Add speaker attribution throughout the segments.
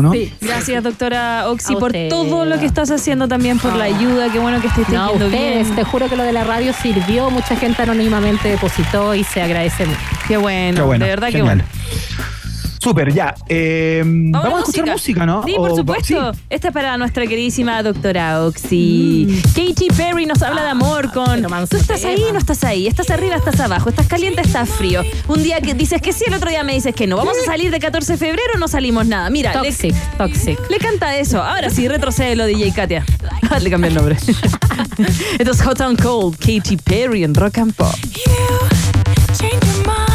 Speaker 1: ¿no?
Speaker 2: Sí.
Speaker 3: Gracias, doctora Oxy,
Speaker 2: A
Speaker 3: por
Speaker 2: usted.
Speaker 3: todo lo que estás haciendo también, por la ayuda. Qué bueno que estés
Speaker 2: No,
Speaker 3: teniendo
Speaker 2: ustedes,
Speaker 3: bien.
Speaker 2: te juro que lo de la radio sirvió, mucha gente anónimamente depositó y se agradece mucho.
Speaker 3: Qué bueno,
Speaker 1: Qué bueno,
Speaker 3: de verdad que bueno.
Speaker 1: Súper, ya. Eh, vamos a escuchar música, ¿no?
Speaker 3: Sí, por
Speaker 1: O-
Speaker 3: supuesto.
Speaker 1: sí.
Speaker 3: Esta es para nuestra queridísima doctora Oxy. Katy Perry nos habla de amor con.
Speaker 2: Mm.
Speaker 3: Tú estás ahí, no estás ahí. Estás arriba, estás abajo. Estás caliente, estás frío. Un día que dices que sí, el otro día me dices que no. ¿Vamos a salir de 14 de febrero o no salimos nada? Mira, le,
Speaker 2: Toxic, toxic.
Speaker 3: le canta eso. Ahora sí, retrocede lo DJ Katia. le cambié el nombre. Esto es Hot and Cold, Katy Perry en Rock and Pop.
Speaker 4: You change your mind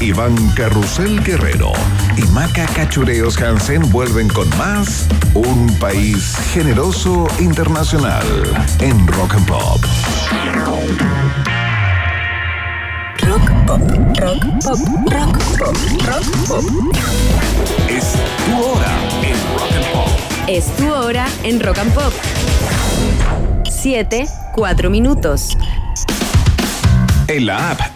Speaker 5: Iván Carrusel Guerrero y Maca Cachureos Hansen vuelven con más Un País Generoso Internacional en Rock and Pop.
Speaker 4: Rock pop, rock pop, rock pop, rock pop.
Speaker 5: Es tu hora en Rock and Pop.
Speaker 6: Es tu hora en Rock and Pop. 7, 4 minutos.
Speaker 5: En la app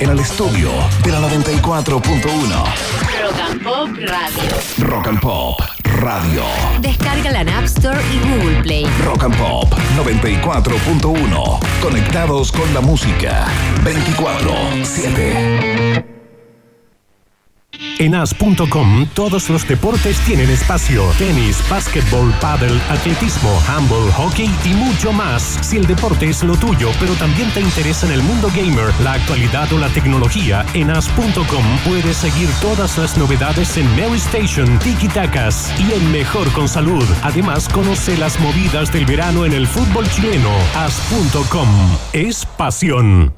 Speaker 5: en el estudio de la 94.1.
Speaker 6: Rock and Pop Radio.
Speaker 5: Rock and Pop Radio.
Speaker 6: Descárgala en App Store y Google Play.
Speaker 5: Rock and Pop 94.1. Conectados con la música 24-7.
Speaker 7: En as.com todos los deportes tienen espacio. Tenis, básquetbol, paddle, atletismo, handball, hockey y mucho más. Si el deporte es lo tuyo, pero también te interesa en el mundo gamer, la actualidad o la tecnología, en as.com puedes seguir todas las novedades en Mary Station, Tiki Takas y en Mejor con Salud. Además, conoce las movidas del verano en el fútbol chileno. As.com es pasión.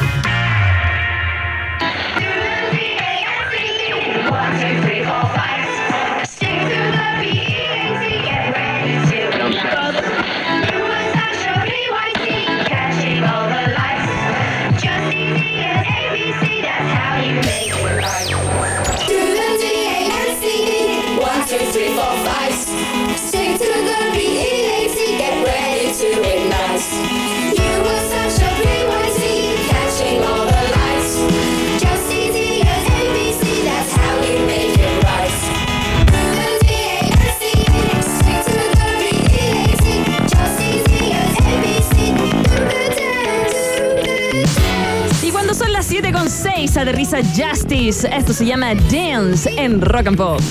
Speaker 3: 6 aterriza Justice. Esto se llama Dance en Rock and Pop.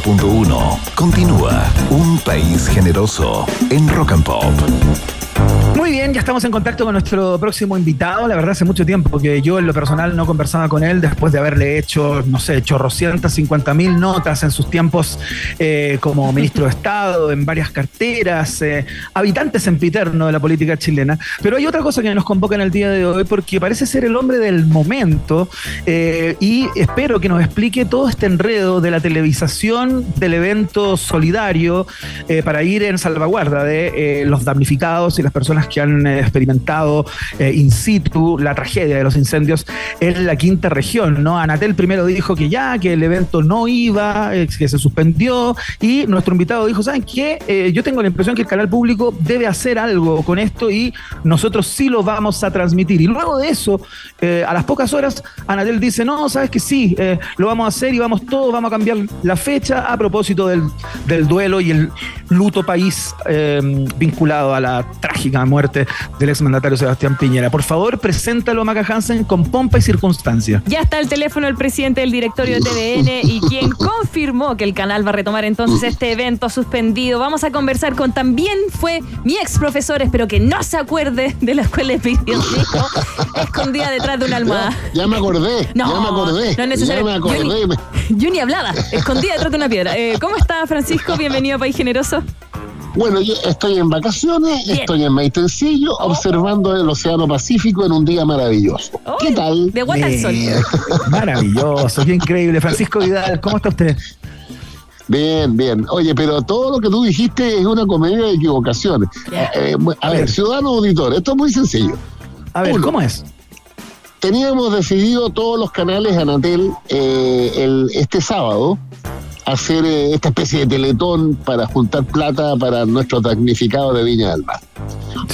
Speaker 5: 94.1. Continúa Un País Generoso en Rock and Pop.
Speaker 1: Muy bien, ya estamos en contacto con nuestro próximo invitado. La verdad, hace mucho tiempo que yo en lo personal no conversaba con él después de haberle hecho, no sé, chorrocientas, cincuenta mil notas en sus tiempos eh, como ministro de Estado, en varias carteras, eh, habitantes sempiterno de la política chilena. Pero hay otra cosa que nos convoca en el día de hoy porque parece ser el hombre del momento eh, y espero que nos explique todo este enredo de la televisación del evento solidario eh, para ir en salvaguarda de eh, los damnificados y las personas que han eh, experimentado eh, in situ la tragedia de los incendios en la quinta región. ¿no? Anatel primero dijo que ya, que el evento no iba, eh, que se suspendió, y nuestro invitado dijo, ¿saben qué? Yo tengo la impresión que el canal público debe hacer algo con esto y nosotros sí lo vamos a transmitir. Y luego de eso, a las pocas horas, Anatel dice, no, sabes que sí, lo vamos a hacer y vamos todos, vamos a cambiar la fecha a propósito del, del duelo y el luto país eh, vinculado a la trágica muerte del exmandatario Sebastián Piñera. Por favor, preséntalo, Maca Hansen, con pompa y circunstancia.
Speaker 3: Ya está el teléfono del presidente del directorio de TVN y quien confirmó que el canal va a retomar entonces este evento suspendido. Vamos a conversar con también fue mi ex profesor, espero que no se acuerde de la escuela de periodismo, escondida detrás de una almohada.
Speaker 8: Ya me acordé,
Speaker 3: No,
Speaker 8: ya me acordé.
Speaker 3: no es necesario.
Speaker 8: Ya me acordé.
Speaker 3: Yo ni, yo ni hablaba, escondida detrás de una piedra. Eh, ¿Cómo está Francisco? Bienvenido a País Generoso.
Speaker 8: Bueno, yo estoy en vacaciones,
Speaker 3: Bien.
Speaker 8: estoy en Maitencillo, observando el Océano Pacífico en un día maravilloso. ¿Qué
Speaker 3: Uy,
Speaker 8: tal?
Speaker 3: De guata al sol.
Speaker 1: Maravilloso, qué increíble. Francisco Vidal, ¿cómo está usted?
Speaker 8: Bien, bien. Oye, pero todo lo que tú dijiste es una comedia de equivocaciones. Eh, eh, a ver, ciudadano auditor, esto es muy sencillo.
Speaker 1: A ver,
Speaker 8: Uno.
Speaker 1: ¿cómo es?
Speaker 8: Teníamos decidido todos los canales Anatel eh, el, este sábado hacer eh, esta especie de teletón para juntar plata para nuestros damnificados de Viña del Mar.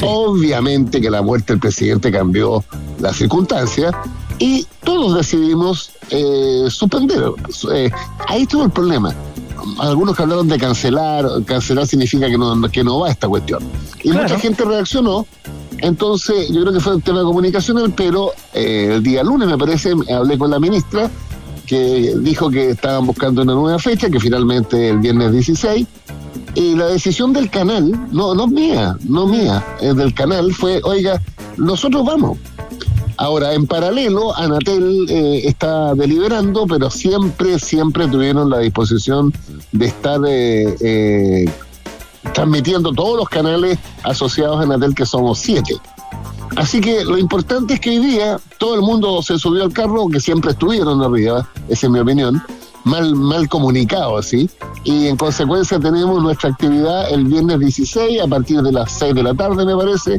Speaker 8: Obviamente que la muerte del presidente cambió las circunstancias y todos decidimos eh, suspender. Eh, ahí estuvo el problema. Algunos que hablaron de cancelar, cancelar significa que no, que no va esta cuestión. Y
Speaker 1: Claro.
Speaker 8: mucha gente reaccionó. Entonces, yo creo que fue un tema de comunicacional, pero eh, el día lunes, me parece, hablé con la ministra, que dijo que estaban buscando una nueva fecha, que finalmente el viernes 16. Y la decisión del canal, no, no mía, no mía, del canal fue, oiga, nosotros vamos. Ahora, en paralelo, Anatel eh, está deliberando, pero siempre, siempre tuvieron la disposición de estar eh, eh, transmitiendo todos los canales asociados a Anatel, que somos siete. Así que lo importante es que hoy día todo el mundo se subió al carro, que siempre estuvieron arriba, esa es mi opinión, mal, mal comunicado así, y en consecuencia tenemos nuestra actividad el viernes 16 a partir de las 6 de la tarde, me parece,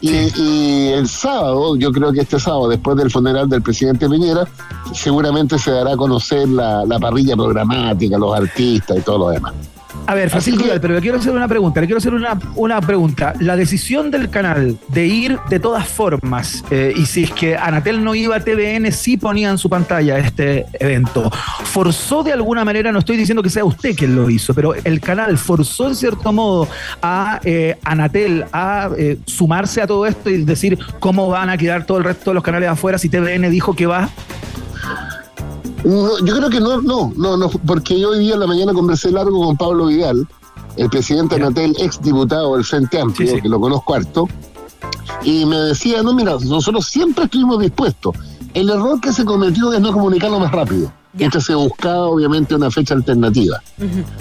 Speaker 8: y, y el sábado, yo creo que este sábado, después del funeral del presidente Piñera, seguramente se dará a conocer la, la parrilla programática, los artistas y todo lo demás.
Speaker 1: A ver, Francisco
Speaker 8: que-
Speaker 1: pero le quiero hacer una pregunta, le quiero hacer una, una pregunta. La decisión del canal de ir de todas formas, eh, y si es que Anatel no iba a TVN, sí ponía en su pantalla este evento, ¿forzó de alguna manera, no estoy diciendo que sea usted quien lo hizo, pero el canal forzó en cierto modo a eh, Anatel a eh, sumarse a todo esto y decir cómo van a quedar todo el resto de los canales afuera si TVN dijo que va?
Speaker 8: No, yo creo que no, no, no, no, porque yo hoy día en la mañana conversé largo con Pablo Vidal, el presidente de
Speaker 1: Ya.
Speaker 8: Anatel, ex diputado del Frente Amplio,
Speaker 1: Sí, sí.
Speaker 8: que lo conozco harto, y me decía, no, mira, nosotros siempre estuvimos dispuestos. El error que se cometió es no comunicarlo más rápido.
Speaker 3: Ya.
Speaker 8: Entonces se buscaba obviamente una fecha alternativa.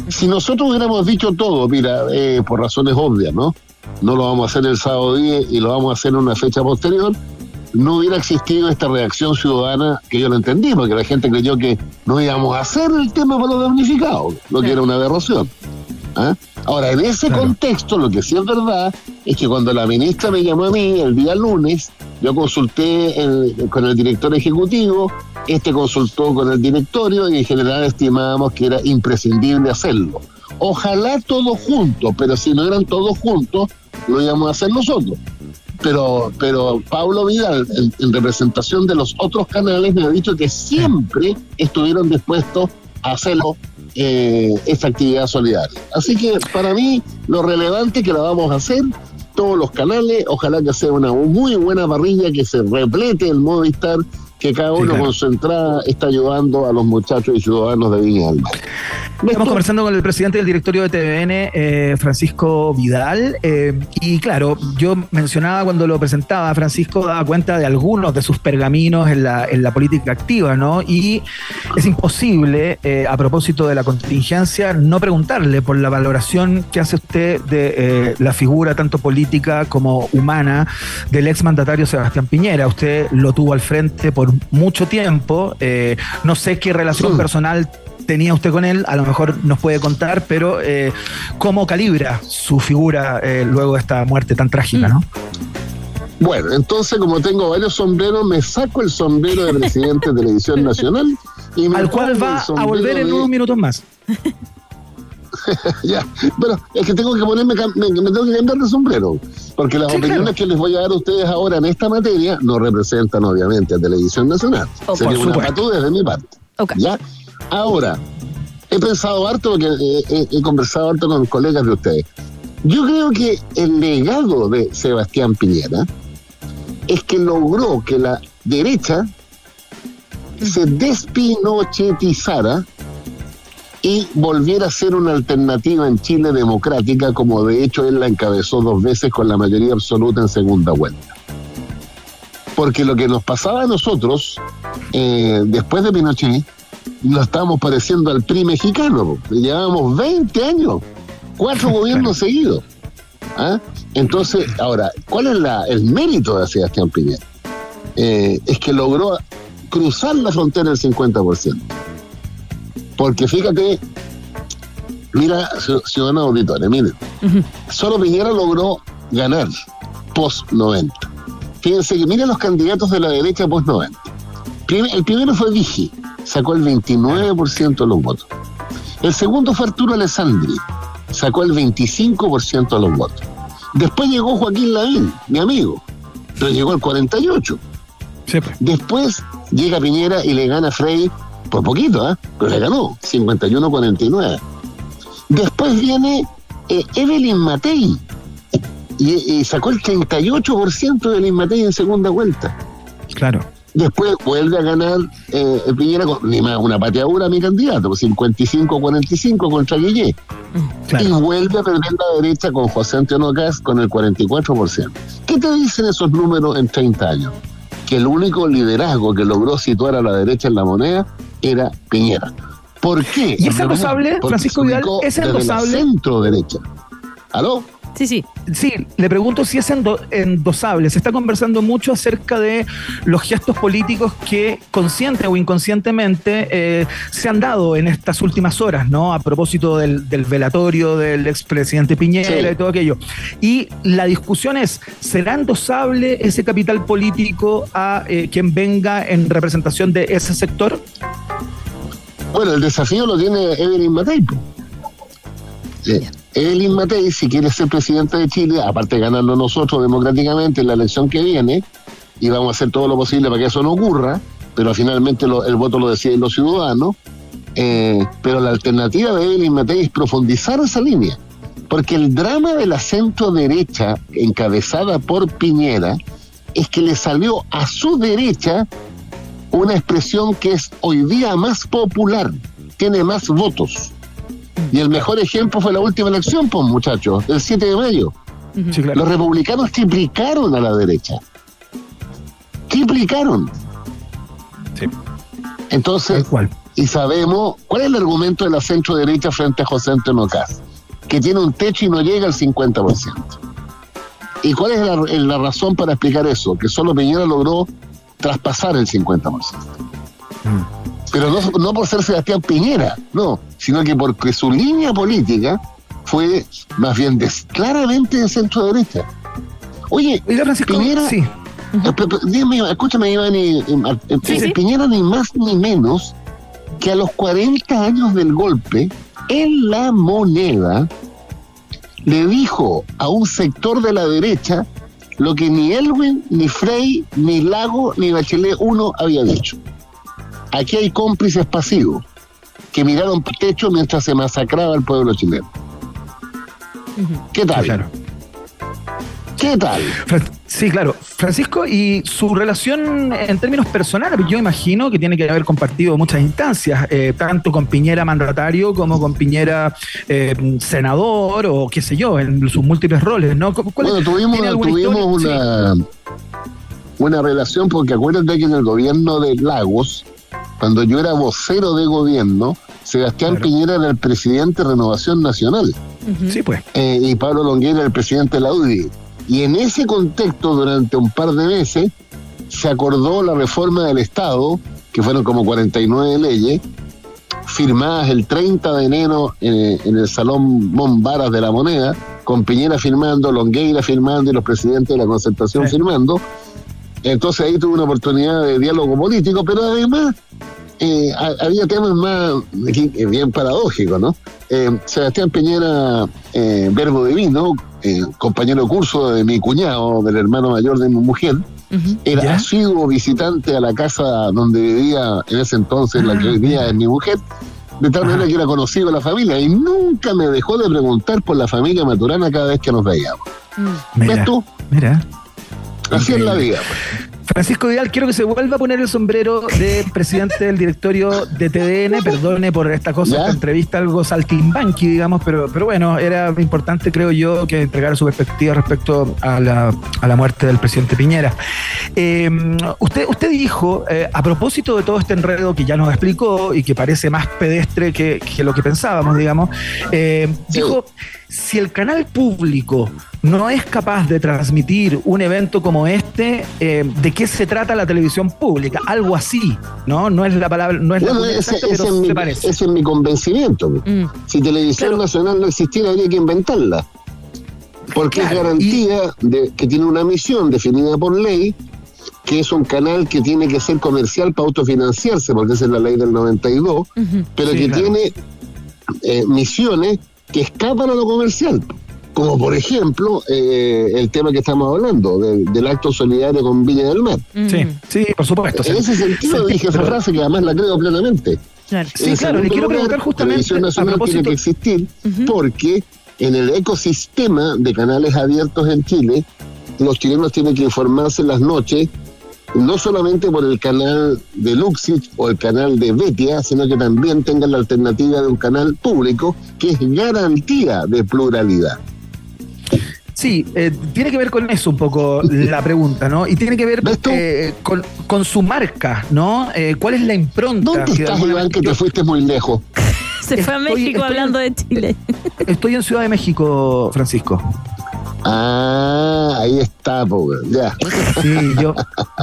Speaker 8: Si nosotros hubiéramos dicho todo, mira, eh, por razones obvias, ¿no? No lo vamos a hacer el sábado 10 y lo vamos a hacer en una fecha posterior, no hubiera existido esta reacción ciudadana que yo lo entendí, porque la gente creyó que no íbamos a hacer el tema para los damnificados, lo que
Speaker 3: Sí.
Speaker 8: era una aberración. ¿Ah? Ahora, en ese
Speaker 1: Claro.
Speaker 8: contexto, lo que sí es verdad es que cuando la ministra me llamó a mí el día lunes, yo consulté el- con el director ejecutivo, este consultó con el directorio y en general estimábamos que era imprescindible hacerlo. Ojalá todos juntos, pero si no eran todos juntos, lo íbamos a hacer nosotros. Pero, pero Pablo Vidal, en, en representación de los otros canales, me ha dicho que siempre estuvieron dispuestos a hacerlo eh, esta actividad solidaria. Así que para mí lo relevante que la vamos a hacer todos los canales, ojalá que sea una muy buena parrilla, que se replete el Movistar que cada
Speaker 1: Sí,
Speaker 8: uno
Speaker 1: claro.
Speaker 8: con su entrada está ayudando a los muchachos y ciudadanos de Viña del Mar.
Speaker 1: Estamos conversando con el presidente del directorio de TVN, eh, Francisco Vidal, eh, y claro, yo mencionaba cuando lo presentaba, Francisco daba cuenta de algunos de sus pergaminos en la, en la política activa, ¿no? Y es imposible, eh, a propósito de la contingencia, no preguntarle por la valoración que hace usted de la figura tanto política como humana del exmandatario Sebastián Piñera. Usted lo tuvo al frente por mucho tiempo, eh, no sé qué relación
Speaker 8: Sí.
Speaker 1: personal tenía usted con él, a lo mejor nos puede contar, pero eh, ¿cómo calibra su figura eh, luego de esta muerte tan trágica, no?
Speaker 8: Bueno, entonces como tengo varios sombreros, me saco el sombrero de presidente de Televisión Nacional y me
Speaker 1: Al cual va a volver en
Speaker 8: de-
Speaker 1: unos minutos más.
Speaker 8: ya, pero es que tengo que ponerme, me, me tengo que cambiar de sombrero, porque las
Speaker 1: Sí,
Speaker 8: opiniones
Speaker 1: claro.
Speaker 8: que les voy a dar a ustedes ahora en esta materia no representan obviamente a Televisión Nacional.
Speaker 3: Oh,
Speaker 8: Sería una patudez de mi parte. ¿Ya? Ahora, he pensado harto porque eh, he, he conversado harto con colegas de ustedes. Yo creo que el legado de Sebastián Piñera es que logró que la derecha se despinochetizara y volviera a ser una alternativa en Chile democrática, como de hecho él la encabezó dos veces con la mayoría absoluta en segunda vuelta. Porque lo que nos pasaba a nosotros, eh, después de Pinochet, nos estábamos pareciendo al PRI mexicano. Llevábamos 20 años, cuatro gobiernos seguidos. ¿Ah? Entonces, ahora, ¿cuál es la- el mérito de Sebastián Piñera? Eh, es que logró cruzar la frontera del 50%. Porque fíjate, mira, ci- ciudadanos auditores, miren, solo Piñera logró ganar post 90. Fíjense que miren los candidatos de la derecha post 90. Prim- El primero fue Vigi, sacó el 29% de los votos. El segundo fue Arturo Alessandri, sacó el 25% de los votos. Después llegó Joaquín Lavín, mi amigo, pero llegó al 48%.
Speaker 1: Sí, pues.
Speaker 8: Después llega Piñera y le gana a Frey por poquito, ¿ah? pero le ganó, 51-49. Después viene eh, Evelyn Matei y, y sacó el 38% de Evelyn Matei en segunda vuelta.
Speaker 1: Claro.
Speaker 8: Después vuelve a ganar eh, Piñera con ni más una pateadura a mi candidato, pues 55-45 contra Guillé. Y
Speaker 1: Claro.
Speaker 8: vuelve a perder la derecha con José Antonio Caz con el 44%. ¿Qué te dicen esos números en 30 años? Que el único liderazgo que logró situar a la derecha en la moneda era Piñera. ¿Por qué?
Speaker 1: ¿Y es
Speaker 8: porque
Speaker 1: Francisco Vidal? ¿Es endosable?
Speaker 8: centro derecha. ¿Aló?
Speaker 3: Sí, sí.
Speaker 1: Sí, le pregunto si es endo- endosable. Se está conversando mucho acerca de los gestos políticos que consciente o inconscientemente eh, se han dado en estas últimas horas, ¿no? A propósito del, del velatorio del expresidente Piñera
Speaker 8: Sí.
Speaker 1: y todo aquello. Y la discusión es, ¿será endosable ese capital político a eh, quien venga en representación de ese sector?
Speaker 8: Bueno, el desafío lo tiene Evelyn Matei. po. Sí. Evelyn Matei, si quiere ser presidenta de Chile, aparte de ganarlo nosotros democráticamente en la elección que viene, y vamos a hacer todo lo posible para que eso no ocurra, pero finalmente el voto lo deciden los ciudadanos. eh, pero la alternativa de Evelyn Matei es profundizar esa línea, porque el drama de la centro derecha, encabezada por Piñera, es que le salió a su derecha una expresión que es hoy día más popular, tiene más votos. Y el mejor ejemplo fue la última elección, pues muchachos, el 7 de mayo.
Speaker 1: Sí, claro.
Speaker 8: Los republicanos triplicaron a la derecha. Triplicaron.
Speaker 1: Sí.
Speaker 8: Entonces,
Speaker 1: cual.
Speaker 8: y sabemos cuál es el argumento de la centro derecha frente a José Antonio Caz, que tiene un techo y no llega al 50%. ¿Y cuál es la, la razón para explicar eso? Que solo Piñera logró traspasar el 50%. Pero no, no por ser Sebastián Piñera, no, sino que porque su línea política fue más bien des- claramente de centro derecha. Oye,
Speaker 1: Oiga, Francisco,
Speaker 8: Piñera-
Speaker 1: sí.
Speaker 8: eh, pe- pe- dime, escúchame, Iván, y, y- eh,
Speaker 3: Sí, sí.
Speaker 8: Piñera ni más ni menos que a los 40 años del golpe, en la moneda, le dijo a un sector de la derecha lo que ni Elwin, ni Frey, ni Lago, ni Bachelet 1 había dicho. Aquí hay cómplices pasivos que miraron por techo mientras se masacraba el pueblo chileno. ¿Qué tal?
Speaker 1: Claro.
Speaker 8: ¿Qué tal?
Speaker 1: Sí, claro. Francisco, y su relación en términos personales, yo imagino que tiene que haber compartido muchas instancias, eh, tanto con Piñera mandatario como con Piñera eh, senador o qué sé yo, en sus múltiples roles, ¿no? ¿Cuál-
Speaker 8: Bueno, tuvimos, una, una relación, porque acuérdate que en el gobierno de Lagos, cuando yo era vocero de gobierno, Sebastián
Speaker 1: Claro.
Speaker 8: Piñera era el presidente de Renovación Nacional
Speaker 1: Sí, sí, pues.
Speaker 8: eh, y Pablo Longueira el presidente de la UDI. Y en ese contexto, durante un par de meses, se acordó la reforma del Estado, que fueron como 49 leyes, firmadas el 30 de enero eh, en el Salón Mombaras de la Moneda, con Piñera firmando, Longueira firmando y los presidentes de la concertación
Speaker 1: Sí.
Speaker 8: firmando. Entonces ahí tuve una oportunidad de diálogo político, pero además eh, ha- había temas más eh, bien paradójicos, ¿no? Eh, Sebastián Piñera, eh, verbo divino, eh, compañero de curso de mi cuñado, del hermano mayor de mi mujer, era
Speaker 1: ¿Ya?
Speaker 8: asiduo visitante a la casa donde vivía en ese entonces, la que es mi mujer, de tal manera que era conocido de la familia y nunca me dejó de preguntar por la familia maturana cada vez que nos veíamos.
Speaker 3: Mm.
Speaker 8: ¿Ves
Speaker 1: Mira,
Speaker 8: tú?
Speaker 1: mira.
Speaker 8: Así es la vida. pues.
Speaker 1: Francisco Vidal, quiero que se vuelva a poner el sombrero de presidente del directorio de TDN. Perdone por esta cosa,
Speaker 8: ¿Ya?
Speaker 1: esta entrevista algo saltimbanqui, digamos, pero, pero bueno, era importante, creo yo, que entregara su perspectiva respecto a la, a la muerte del presidente Piñera. Eh, usted, usted dijo, eh, a propósito de todo este enredo que ya nos explicó y que parece más pedestre que, que lo que pensábamos, digamos, eh,
Speaker 8: Sí.
Speaker 1: dijo, si el canal público no es capaz de transmitir un evento como este, eh, ¿de qué se trata la televisión pública? Algo así, ¿no? No es la palabra, no es la
Speaker 8: Bueno,
Speaker 1: palabra
Speaker 8: ese,
Speaker 1: exacta,
Speaker 8: ese
Speaker 1: pero
Speaker 8: es mi,
Speaker 1: parece.
Speaker 8: ese es mi convencimiento.
Speaker 3: Mm.
Speaker 8: Si Televisión
Speaker 1: Claro.
Speaker 8: Nacional no existiera, habría que inventarla. Porque
Speaker 1: Claro,
Speaker 8: es garantía de que tiene una misión definida por ley, que es un canal que tiene que ser comercial para autofinanciarse, porque esa es la ley del 92,
Speaker 3: Ujú.
Speaker 8: pero
Speaker 1: Sí,
Speaker 8: que
Speaker 1: claro.
Speaker 8: tiene eh, misiones que escapan a lo comercial. Como por ejemplo eh, el tema que estamos hablando, del- del acto solidario con Viña del Mar.
Speaker 3: Mm.
Speaker 1: Sí, sí, por supuesto.
Speaker 8: En ese sentido
Speaker 1: se-
Speaker 8: dije esa frase que además la creo plenamente.
Speaker 3: Claro.
Speaker 1: Sí,
Speaker 8: En
Speaker 1: claro, le quiero
Speaker 8: lugar,
Speaker 1: preguntar justamente
Speaker 8: Televisión
Speaker 1: a
Speaker 8: Nacional
Speaker 1: propósito-
Speaker 8: tiene que existir porque en el ecosistema de canales abiertos en Chile, los chilenos tienen que informarse en las noches, no solamente por el canal de Luxich o el canal de Betia, sino que también tengan la alternativa de un canal público que es garantía de pluralidad.
Speaker 1: Sí, eh, tiene que ver con eso un poco la pregunta, ¿no? Y tiene que ver eh, con, con su marca, ¿no? Eh, ¿Cuál es la impronta?
Speaker 8: ¿Dónde
Speaker 1: que
Speaker 8: estás, Iván, que te fuiste muy lejos?
Speaker 3: Se fue a
Speaker 1: Estoy-
Speaker 3: México
Speaker 1: estoy-
Speaker 3: hablando de Chile.
Speaker 1: Estoy en Ciudad de México, Francisco.
Speaker 8: Ah, ahí está, po, ya.
Speaker 1: Sí, yo,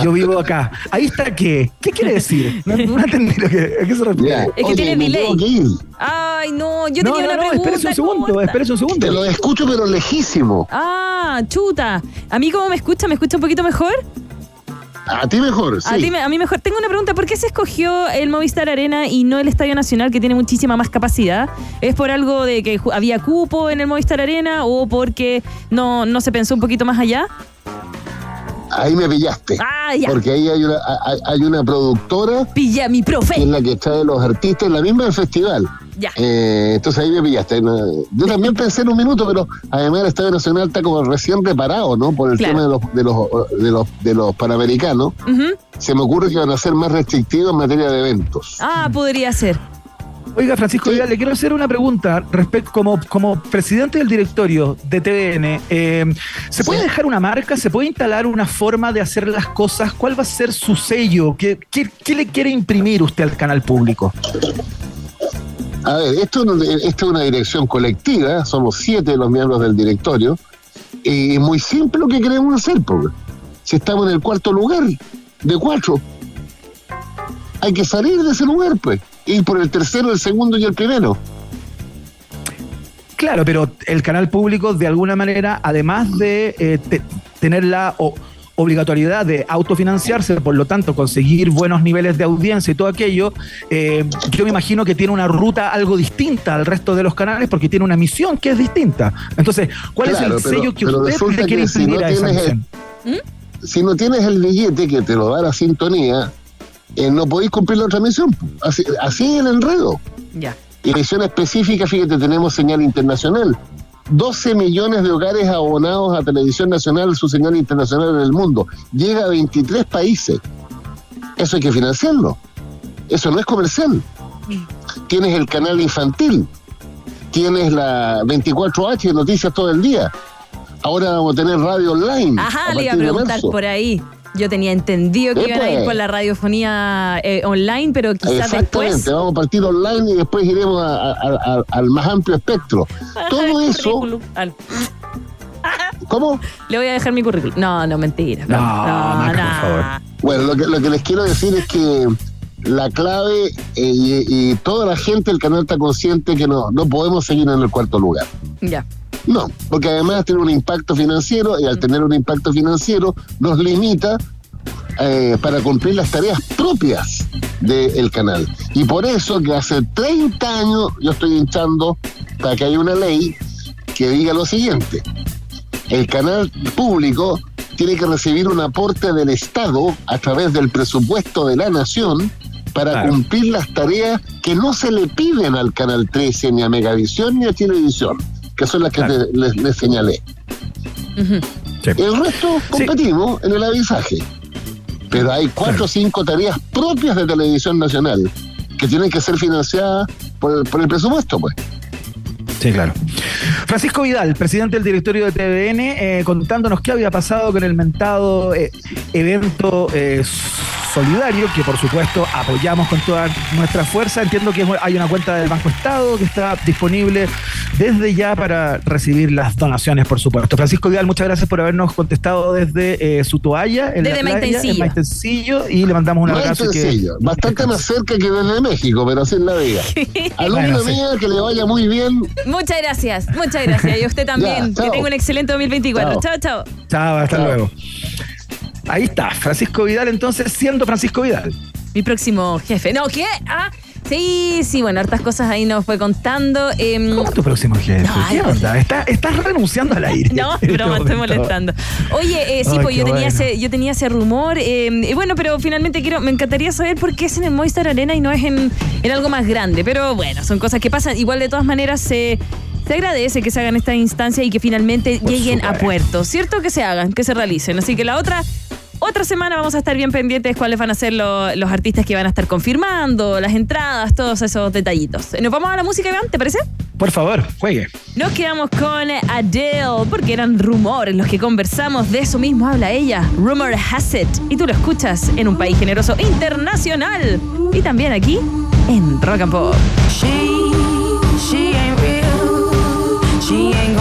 Speaker 1: yo vivo acá. Ahí está qué. ¿Qué quiere decir? No, no entendí lo que, a qué se refiere.
Speaker 8: ya.
Speaker 3: que tiene
Speaker 8: que ir.
Speaker 3: Ay, no, yo
Speaker 1: no,
Speaker 3: tenía
Speaker 1: no,
Speaker 3: una
Speaker 1: no,
Speaker 3: pregunta.
Speaker 1: espérese un
Speaker 3: ¿cómo
Speaker 1: segundo, espérese un segundo.
Speaker 8: Te lo escucho, pero lejísimo.
Speaker 3: Ah, chuta. ¿A mí cómo me escucha? ¿Me escucha un poquito mejor?
Speaker 8: A ti mejor, sí.
Speaker 3: A, ti a mí mejor. Tengo una pregunta. ¿Por qué se escogió el Movistar Arena y no el Estadio Nacional, que tiene muchísima más capacidad? ¿Es por algo de que había cupo en el Movistar Arena o porque no, no se pensó un poquito más allá?
Speaker 8: Ahí me pillaste.
Speaker 3: Ah, ya.
Speaker 8: Porque ahí hay una, hay, una productora
Speaker 3: Pilla mi
Speaker 8: que es
Speaker 3: profe.
Speaker 8: la que trae los artistas, la misma del festival.
Speaker 3: Ya.
Speaker 8: Eh, entonces ahí me pillaste. Yo también pensé en un minuto, pero además el Estadio Nacional está como recién reparado, ¿no? Por el
Speaker 3: Claro.
Speaker 8: tema de los, de, los, de, los, de los panamericanos. Se me ocurre que van a ser más restrictivos en materia de eventos.
Speaker 3: Ah, podría ser.
Speaker 1: Oiga, Francisco,
Speaker 8: Sí.
Speaker 1: Vidal, le quiero hacer una pregunta respecto como, como presidente del directorio de TVN. eh, ¿Se puede
Speaker 8: Sí.
Speaker 1: dejar una marca? ¿Se puede instalar una forma de hacer las cosas? ¿Cuál va a ser su sello? ¿Qué, qué, qué le quiere imprimir usted al canal público?
Speaker 8: A ver, esto, esto es una dirección colectiva, somos siete los miembros del directorio, y es muy simple lo que queremos hacer, porque si estamos en el cuarto lugar de cuatro, hay que salir de ese lugar, pues, ir por el tercero, el segundo y el primero.
Speaker 1: Claro, pero el canal público, de alguna manera, además de eh, te- tener la obligatoriedad de autofinanciarse, por lo tanto, conseguir buenos niveles de audiencia y todo aquello, eh, yo me imagino que tiene una ruta algo distinta al resto de los canales porque tiene una misión que es distinta. Entonces, ¿cuál
Speaker 8: Claro,
Speaker 1: es el
Speaker 8: pero-
Speaker 1: sello que usted le quiere
Speaker 8: que si
Speaker 1: imprimir
Speaker 8: no
Speaker 1: a esa
Speaker 8: tienes el-
Speaker 1: misión?
Speaker 8: Si no tienes el billete que te lo da la sintonía, eh, no podéis cumplir la otra misión. Así, así es el enredo.
Speaker 3: Ya.
Speaker 8: Y misión específica, fíjate, tenemos señal internacional. 12 millones de hogares abonados a Televisión Nacional, su señal internacional en el mundo. Llega a 23 países. Eso hay que financiarlo. Eso no es comercial. Tienes el canal infantil. Tienes la 24H de noticias todo el día. Ahora vamos a tener radio online.
Speaker 3: Ajá, le iba a
Speaker 8: de
Speaker 3: preguntar por ahí. Yo tenía entendido que iban a ir por la radiofonía eh, online, pero quizás
Speaker 8: Exactamente,
Speaker 3: después.
Speaker 8: vamos a partir online y después iremos a- a- a- al más amplio espectro. Todo eso, ¿cómo?
Speaker 3: Le voy a dejar mi currículum. No, no, mentira.
Speaker 1: No, Maca, por favor.
Speaker 8: Bueno, lo que, lo que les quiero decir es que la clave eh, y, y toda la gente del canal está consciente que no, no podemos seguir en el cuarto lugar.
Speaker 3: Ya.
Speaker 8: No, porque además tiene un impacto financiero y al tener un impacto financiero nos limita eh, para cumplir las tareas propias del canal. Y por eso que hace 30 años yo estoy hinchando para que haya una ley que diga lo siguiente. El canal público tiene que recibir un aporte del Estado a través del presupuesto de la nación para
Speaker 1: Claro.
Speaker 8: cumplir las tareas que no se le piden al Canal 13, ni a Megavisión, ni a Televisión, que son las que
Speaker 1: Claro.
Speaker 8: te- les, les señalé.
Speaker 1: Sí.
Speaker 8: El resto competimos en el avisaje. Pero hay cuatro o cinco tareas propias de Televisión Nacional que tienen que ser financiadas por el, por el presupuesto, pues.
Speaker 1: Sí, claro. Francisco Vidal, presidente del directorio de TVN, eh, contándonos qué había pasado con el mentado eh, evento eh, solidario, que por supuesto apoyamos con toda nuestra fuerza. Entiendo que hay una cuenta del Banco Estado que está disponible desde ya para recibir las donaciones, por supuesto. Francisco Vidal, muchas gracias por habernos contestado desde eh, su toalla, en
Speaker 3: Desde
Speaker 1: la playa,
Speaker 3: Maitencillo.
Speaker 1: en Maitencillo, y le mandamos un abrazo. que-
Speaker 8: bastante más cerca que desde México, pero así es la vida. Alumna
Speaker 1: Bueno, sí.
Speaker 8: mía, que le vaya muy bien.
Speaker 3: Muchas gracias, muchas gracias. Y a usted también.
Speaker 8: Ya,
Speaker 3: que tenga un excelente 2024. Chao, chao.
Speaker 1: Chao, hasta
Speaker 8: Chao.
Speaker 1: luego. Ahí está, Francisco Vidal, entonces siendo Francisco Vidal.
Speaker 3: Mi próximo jefe. No, ¿qué? Ah, sí, sí, bueno, hartas cosas ahí nos fue contando. Em,
Speaker 1: ¿Cómo tu próximo jefe?
Speaker 3: Ay,
Speaker 1: ¿Qué onda? ¿Estás, estás renunciando al aire.
Speaker 3: No,
Speaker 1: en
Speaker 3: broma,
Speaker 1: este
Speaker 3: estoy
Speaker 1: momento.
Speaker 3: molestando. Oye, eh, sí,
Speaker 1: Ay,
Speaker 3: pues yo tenía,
Speaker 1: bueno.
Speaker 3: ese, yo tenía ese rumor. eh, y bueno, pero finalmente quiero, me encantaría saber por qué es en el Movistar Arena y no es en, en algo más grande. Pero bueno, son cosas que pasan. Igual de todas maneras se. Se agradece que se hagan esta instancia y que finalmente
Speaker 1: Por
Speaker 3: lleguen a puerto. ¿Cierto? Que se hagan, que se realicen. Así que la otra, otra semana vamos a estar bien pendientes cuáles van a ser lo- los artistas que van a estar confirmando, las entradas, todos esos detallitos. ¿Nos vamos a la música, Iván? ¿Te parece?
Speaker 1: Por favor, juegue.
Speaker 3: Nos quedamos con Adele, porque eran rumores los que conversamos. De eso mismo habla ella. Rumor has it. Y tú lo escuchas en un país generoso internacional. Y también aquí en Rock and Pop.
Speaker 4: She, she ain't real. She ain't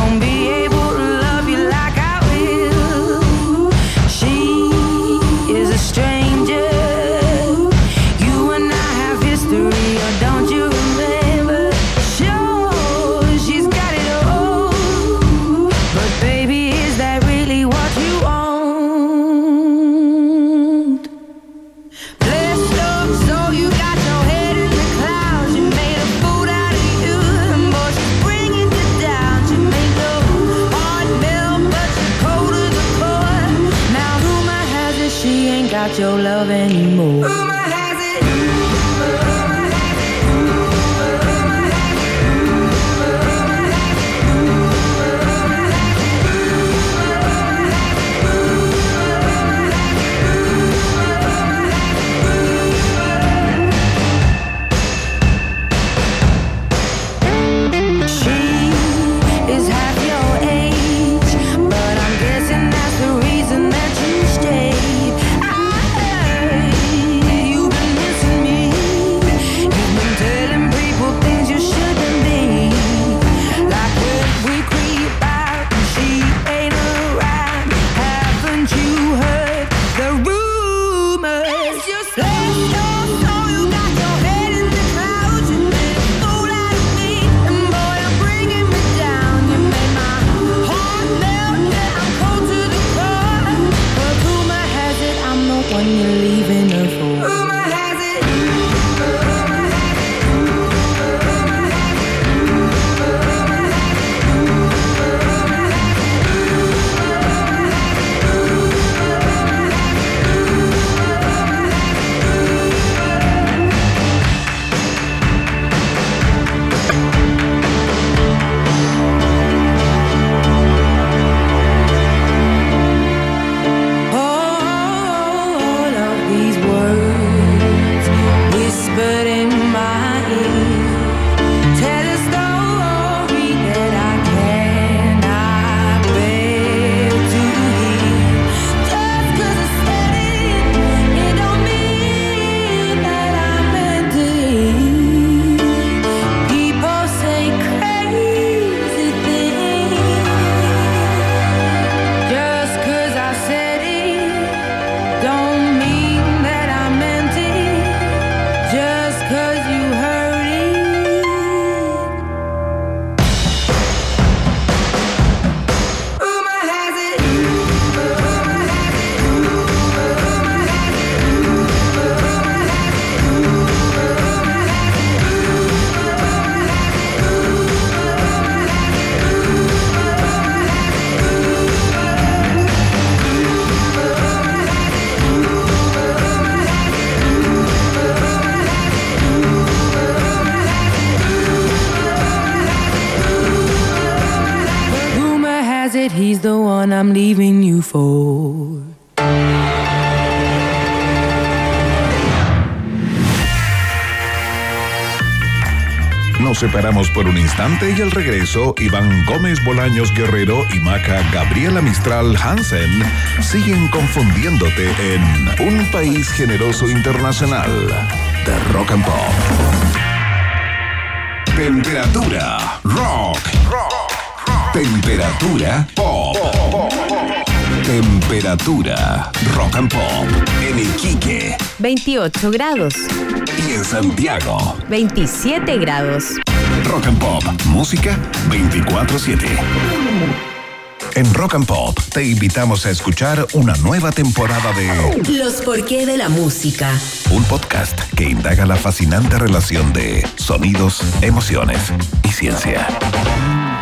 Speaker 5: separamos por un instante y al regreso, Iván Gómez Bolaños Guerrero y Maca Gabriela Mistral Hansen siguen confundiéndote en Un País Generoso Internacional de Rock and Pop. Temperatura rock. Temperatura pop. Temperatura rock and pop en Iquique
Speaker 6: 28 grados,
Speaker 5: y en Santiago.
Speaker 6: 27 grados.
Speaker 5: Rock and Pop, música 24/7. En Rock and Pop te invitamos a escuchar una nueva temporada de
Speaker 6: Los porqué de la música.
Speaker 5: un podcast que indaga la fascinante relación de sonidos, emociones y ciencia.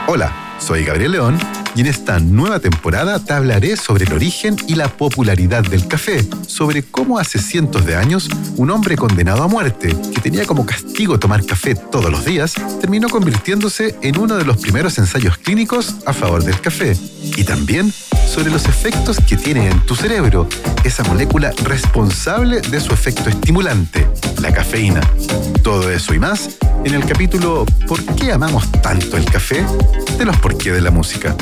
Speaker 9: Hola, soy Gabriel León y en esta nueva temporada te hablaré sobre el origen y la popularidad del café, sobre cómo hace cientos de años un hombre condenado a muerte, que tenía como castigo tomar café todos los días, terminó convirtiéndose en uno de los primeros ensayos clínicos a favor del café. Y también sobre los efectos que tiene en tu cerebro, esa molécula responsable de su efecto estimulante, la cafeína. Todo eso y más en el capítulo ¿Por qué amamos tanto el café? de los por qué de la música.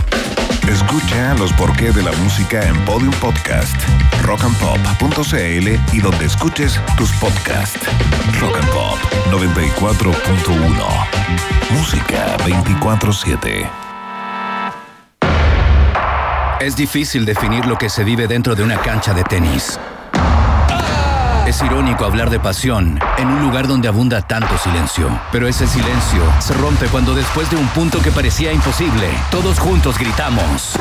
Speaker 5: Escucha los porqué de la música en Podium Podcast, rockandpop.cl y donde escuches tus podcasts. Rock and Pop 94.1. Música 24/7.
Speaker 10: Es difícil definir lo que se vive dentro de una cancha de tenis. Es irónico hablar de pasión en un lugar donde abunda tanto silencio. Pero ese silencio se rompe cuando después de un punto que parecía imposible, todos juntos gritamos.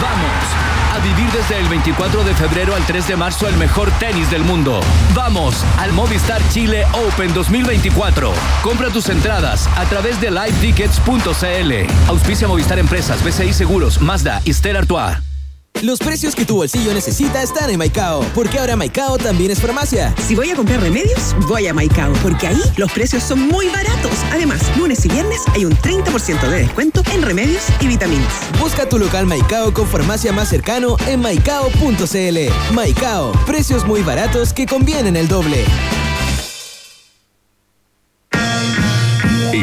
Speaker 10: ¡Vamos! A vivir desde el 24 de febrero al 3 de marzo el mejor tenis del mundo. ¡Vamos! Al Movistar Chile Open 2024. Compra tus entradas a través de livetickets.cl. Auspicia Movistar Empresas, BCI Seguros, Mazda y Stella Artois.
Speaker 11: Los precios que tu bolsillo necesita están en Maicao, porque ahora Maicao también es farmacia.
Speaker 12: Si voy a comprar remedios, voy a Maicao, porque ahí los precios son muy baratos. Además, lunes y viernes hay un 30% de descuento en remedios y vitaminas.
Speaker 11: Busca tu local Maicao con farmacia más cercano en maicao.cl. Maicao, precios muy baratos que convienen el doble.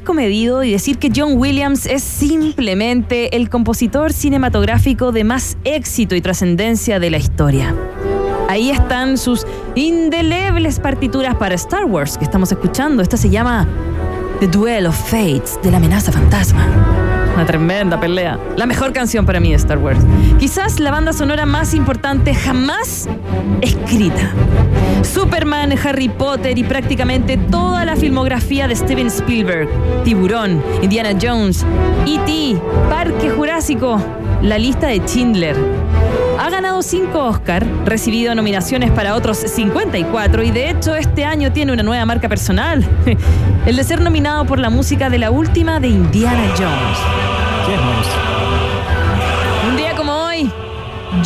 Speaker 3: Comedido y decir que John Williams es simplemente el compositor cinematográfico de más éxito y trascendencia de la historia? Ahí están sus indelebles partituras para Star Wars que estamos escuchando. Esta se llama The Duel of Fates de la amenaza fantasma. Una tremenda pelea. La mejor canción para mí de Star Wars. Quizás la banda sonora más importante jamás escrita. Superman, Harry Potter y prácticamente toda la filmografía de Steven Spielberg. Tiburón, Indiana Jones, E.T., Parque Jurásico, la lista de Schindler. Ha ganado 5 Oscar, recibido nominaciones para otros 54 y de hecho este año tiene una nueva marca personal. El de ser nominado por la música de la última de Indiana Jones. Un día como hoy,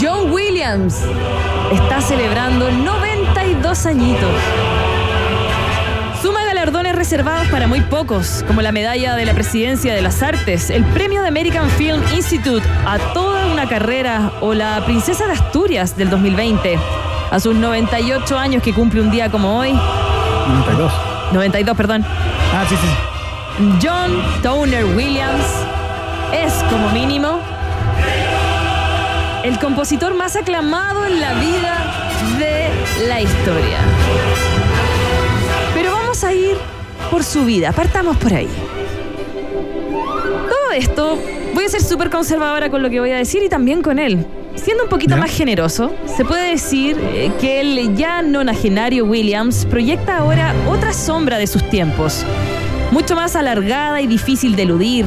Speaker 3: John Williams está celebrando 92 añitos. Reservados para muy pocos, como la medalla de la Presidencia de las Artes, el premio de American Film Institute a toda una carrera o la Princesa de Asturias del 2020. A sus 98 años que cumple un día como hoy.
Speaker 1: 92.
Speaker 3: 92, perdón.
Speaker 1: Ah, sí, sí.
Speaker 3: John Toner Williams es, como mínimo, el compositor más aclamado en la vida de la historia. Por su vida, partamos por ahí. Todo esto, voy a ser súper conservadora con lo que voy a decir y también con él. Siendo un poquito
Speaker 1: ¿Ya?
Speaker 3: más generoso, se puede decir eh, que el ya nonagenario Williams proyecta ahora otra sombra de sus tiempos, mucho más alargada y difícil de eludir,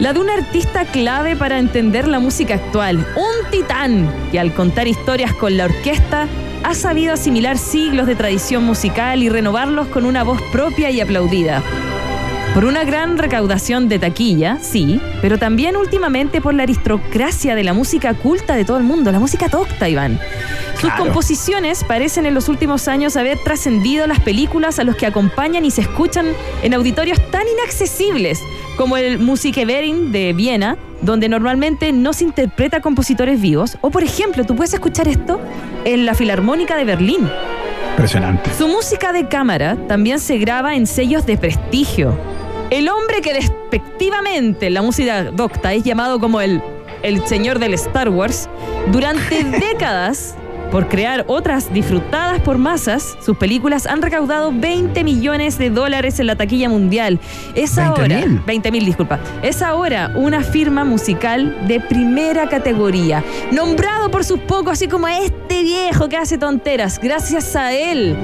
Speaker 3: la de un artista clave para entender la música actual, un titán que al contar historias con la orquesta ha sabido asimilar siglos de tradición musical y renovarlos con una voz propia y aplaudida. Por una gran recaudación de taquilla, sí, pero también últimamente por la aristocracia de la música culta de todo el mundo, la música docta, Iván. Sus
Speaker 1: Claro.
Speaker 3: composiciones parecen en los últimos años haber trascendido las películas a los que acompañan y se escuchan en auditorios tan inaccesibles como el Musikverein de Viena, donde normalmente no se interpreta a compositores vivos, o por ejemplo, tú puedes escuchar esto en la Filarmónica de Berlín.
Speaker 1: Impresionante.
Speaker 3: Su música de cámara también se graba en sellos de prestigio. El hombre que despectivamente en la música docta es llamado como el, el señor del Star Wars, durante décadas, por crear otras disfrutadas por masas, sus películas han recaudado 20 millones de dólares en la taquilla mundial. Es
Speaker 1: 20
Speaker 3: ahora,
Speaker 1: mil.
Speaker 3: 20 mil, disculpa. Es ahora una firma musical de primera categoría, nombrado por sus pocos, así como este viejo que hace tonteras. Gracias a él,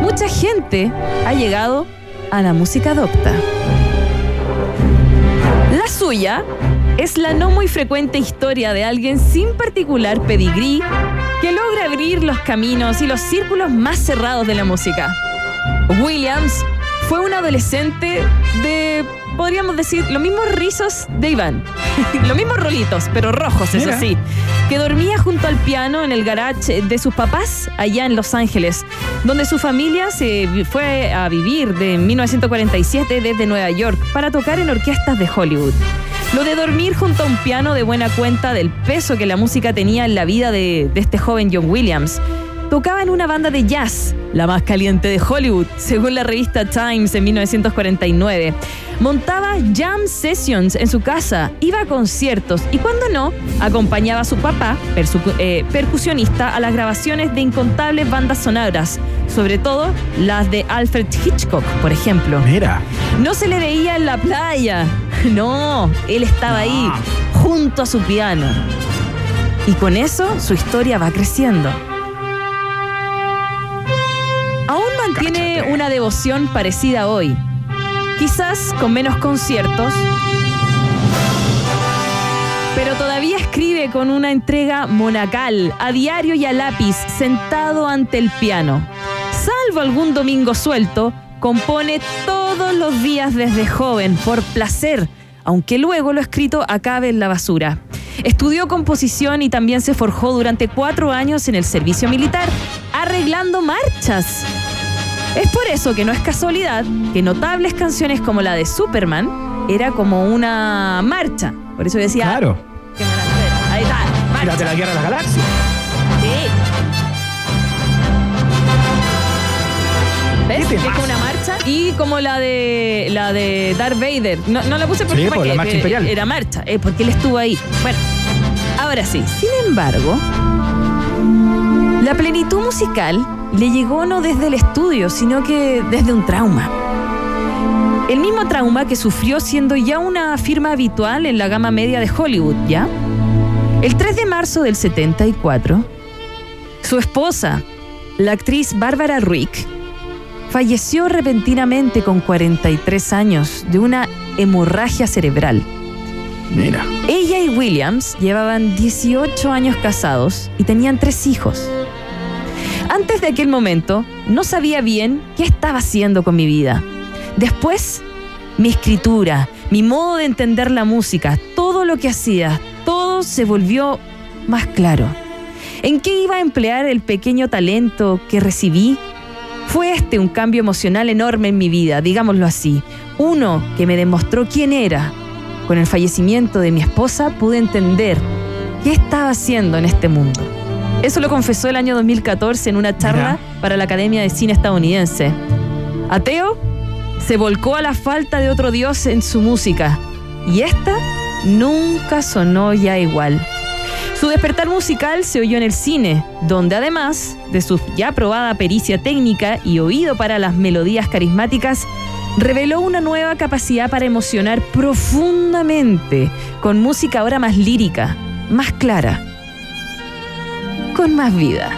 Speaker 3: mucha gente ha llegado a la música docta. La suya es la no muy frecuente historia de alguien sin particular pedigrí que logra abrir los caminos y los círculos más cerrados de la música. Williams fue un adolescente de, podríamos decir, los mismos rizos de Iván. los mismos rolitos, pero rojos, eso sí. Que dormía junto al piano en el garage de sus papás allá en Los Ángeles, donde su familia se fue a vivir de 1947 desde Nueva York para tocar en orquestas de Hollywood. Lo de dormir junto a un piano de buena cuenta del peso que la música tenía en la vida de, de este joven John Williams. Tocaba en una banda de jazz, la más caliente de Hollywood, según la revista Times en 1949. Montaba jam sessions en su casa, iba a conciertos y cuando no, acompañaba a su papá, eh, percusionista, a las grabaciones de incontables bandas sonoras, sobre todo las de Alfred Hitchcock, por ejemplo.
Speaker 1: Mira.
Speaker 3: No se le veía en la playa. No, él estaba ahí, junto a su piano. Y con eso su historia va creciendo.
Speaker 1: Cáchate.
Speaker 3: una devoción parecida hoy. Quizás con menos conciertos, pero todavía escribe con una entrega monacal, a diario y a lápiz, sentado ante el piano. Salvo algún domingo suelto, compone todos los días desde joven, por placer, aunque luego lo escrito acabe en la basura. Estudió composición y también se forjó durante cuatro años en el servicio militar, arreglando marchas. Es por eso que no es casualidad que notables canciones como la de Superman era como una marcha. Por eso decía.
Speaker 1: Claro.
Speaker 3: que me la. Ahí está. Marcha.
Speaker 1: de la guerra de las galaxias.
Speaker 3: Sí. ¿Ves?
Speaker 1: ¿Qué
Speaker 3: Que es como una marcha. Y como la de la de Darth Vader. No, no la puse porque,
Speaker 1: Sí, por la marcha imperial.
Speaker 3: era marcha, eh, porque él estuvo ahí. Bueno, ahora sí. Sin embargo, la plenitud musical le llegó no desde el estudio, sino que desde un trauma. El mismo trauma que sufrió siendo ya una firma habitual en la gama media de Hollywood, ¿ya? El 3 de marzo del 74, su esposa, la actriz Bárbara Ruick, falleció repentinamente con 43 años de una hemorragia cerebral.
Speaker 1: Mira.
Speaker 3: Ella y Williams llevaban 18 años casados y tenían tres hijos. Antes de aquel momento, no sabía bien qué estaba haciendo con mi vida. Después, mi escritura, mi modo de entender la música, todo lo que hacía, todo se volvió más claro. ¿En qué iba a emplear el pequeño talento que recibí? Fue este un cambio emocional enorme en mi vida, digámoslo así. Uno que me demostró quién era. Con el fallecimiento de mi esposa pude entender qué estaba haciendo en este mundo. Eso lo confesó el año 2014 en una charla
Speaker 1: Mira.
Speaker 3: para la Academia de Cine estadounidense. Ateo, se volcó a la falta de otro dios en su música. Y esta nunca sonó ya igual. Su despertar musical se oyó en el cine, donde además de su ya probada pericia técnica y oído para las melodías carismáticas, reveló una nueva capacidad para emocionar profundamente, con música ahora más lírica, más clara, con más vida.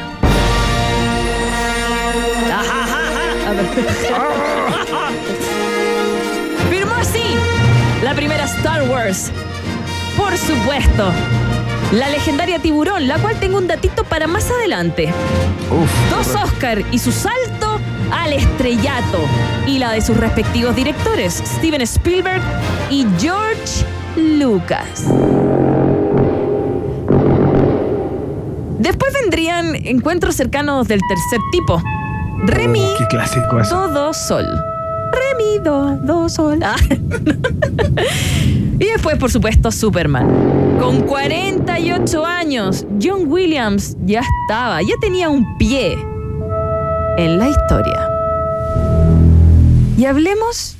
Speaker 3: Firmó así la primera Star Wars. Por supuesto, la legendaria Tiburón, la cual tengo un datito para más adelante. Dos Oscar y su salto al estrellato. Y la de sus respectivos directores, Steven Spielberg y George Lucas. Después vendrían encuentros cercanos del tercer tipo. Remy,
Speaker 1: Qué clásico eso.
Speaker 3: do, do, sol. Remy, do, do, sol. Ah. y después, por supuesto, Superman. Con 48 años, John Williams ya estaba, ya tenía un pie en la historia. Y hablemos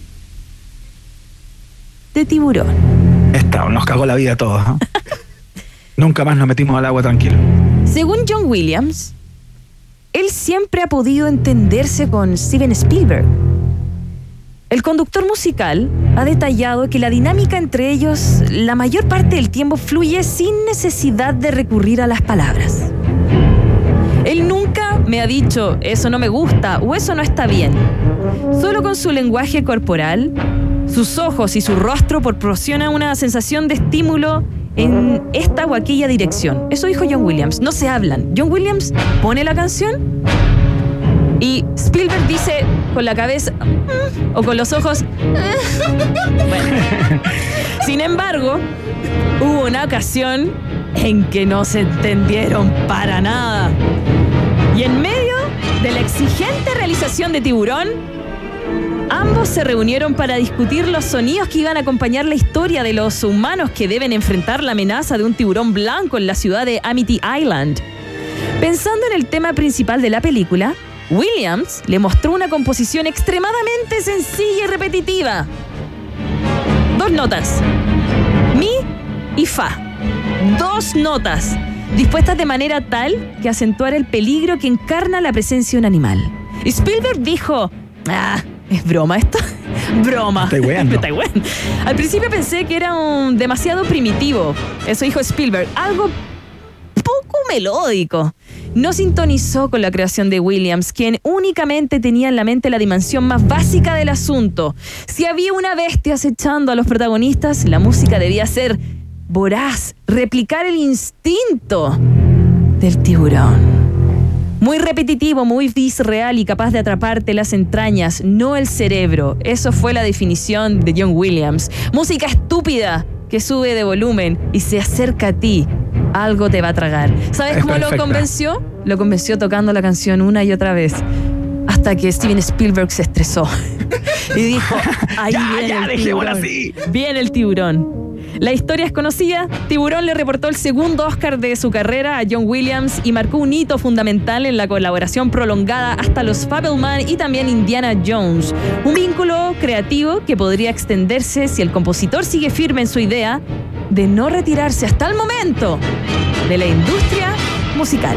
Speaker 3: de tiburón.
Speaker 1: Esta nos cagó la vida a todos. Nunca más nos metimos al agua tranquilo.
Speaker 3: Según John Williams, él siempre ha podido entenderse con Steven Spielberg. El conductor musical ha detallado que la dinámica entre ellos la mayor parte del tiempo fluye sin necesidad de recurrir a las palabras. Él nunca me ha dicho eso no me gusta o eso no está bien. Solo con su lenguaje corporal, sus ojos y su rostro proporcionan una sensación de estímulo en esta o aquella dirección. Eso dijo John Williams. No se hablan. John Williams pone la canción y Spielberg dice con la cabeza "Mm", o con los ojos. Bueno. Sin embargo, hubo una ocasión en que no se entendieron para nada. Y en medio de la exigente realización de Tiburón, ambos se reunieron para discutir los sonidos que iban a acompañar la historia de los humanos que deben enfrentar la amenaza de un tiburón blanco en la ciudad de Amity Island. Pensando en el tema principal de la película, Williams le mostró una composición extremadamente sencilla y repetitiva. Dos notas. Mi y fa. Dos notas, dispuestas de manera tal que acentuara el peligro que encarna la presencia de un animal. Spielberg dijo, ah, ¿es broma esto? broma.
Speaker 1: Estoy weando.
Speaker 3: Al principio pensé que era un demasiado primitivo. Eso dijo Spielberg. Algo poco melódico. No sintonizó con la creación de Williams, quien únicamente tenía en la mente la dimensión más básica del asunto. Si había una bestia acechando a los protagonistas, la música debía ser voraz, replicar el instinto del tiburón. Muy repetitivo, muy visceral y capaz de atraparte las entrañas, no el cerebro. Eso fue la definición de John Williams. Música estúpida que sube de volumen y se acerca a ti. Algo te va a tragar. ¿Sabes
Speaker 1: Es
Speaker 3: cómo lo convenció? Lo convenció tocando la canción una y otra vez. Hasta que Steven Spielberg se estresó y dijo, ahí
Speaker 1: Ya,
Speaker 3: viene
Speaker 1: ya,
Speaker 3: el
Speaker 1: dejémosla
Speaker 3: tiburón.
Speaker 1: así.
Speaker 3: Viene el tiburón. La historia es conocida. Tiburón le reportó el segundo Oscar de su carrera a John Williams y marcó un hito fundamental en la colaboración prolongada hasta los Fabelman y también Indiana Jones. Un vínculo creativo que podría extenderse si el compositor sigue firme en su idea de no retirarse hasta el momento de la industria musical.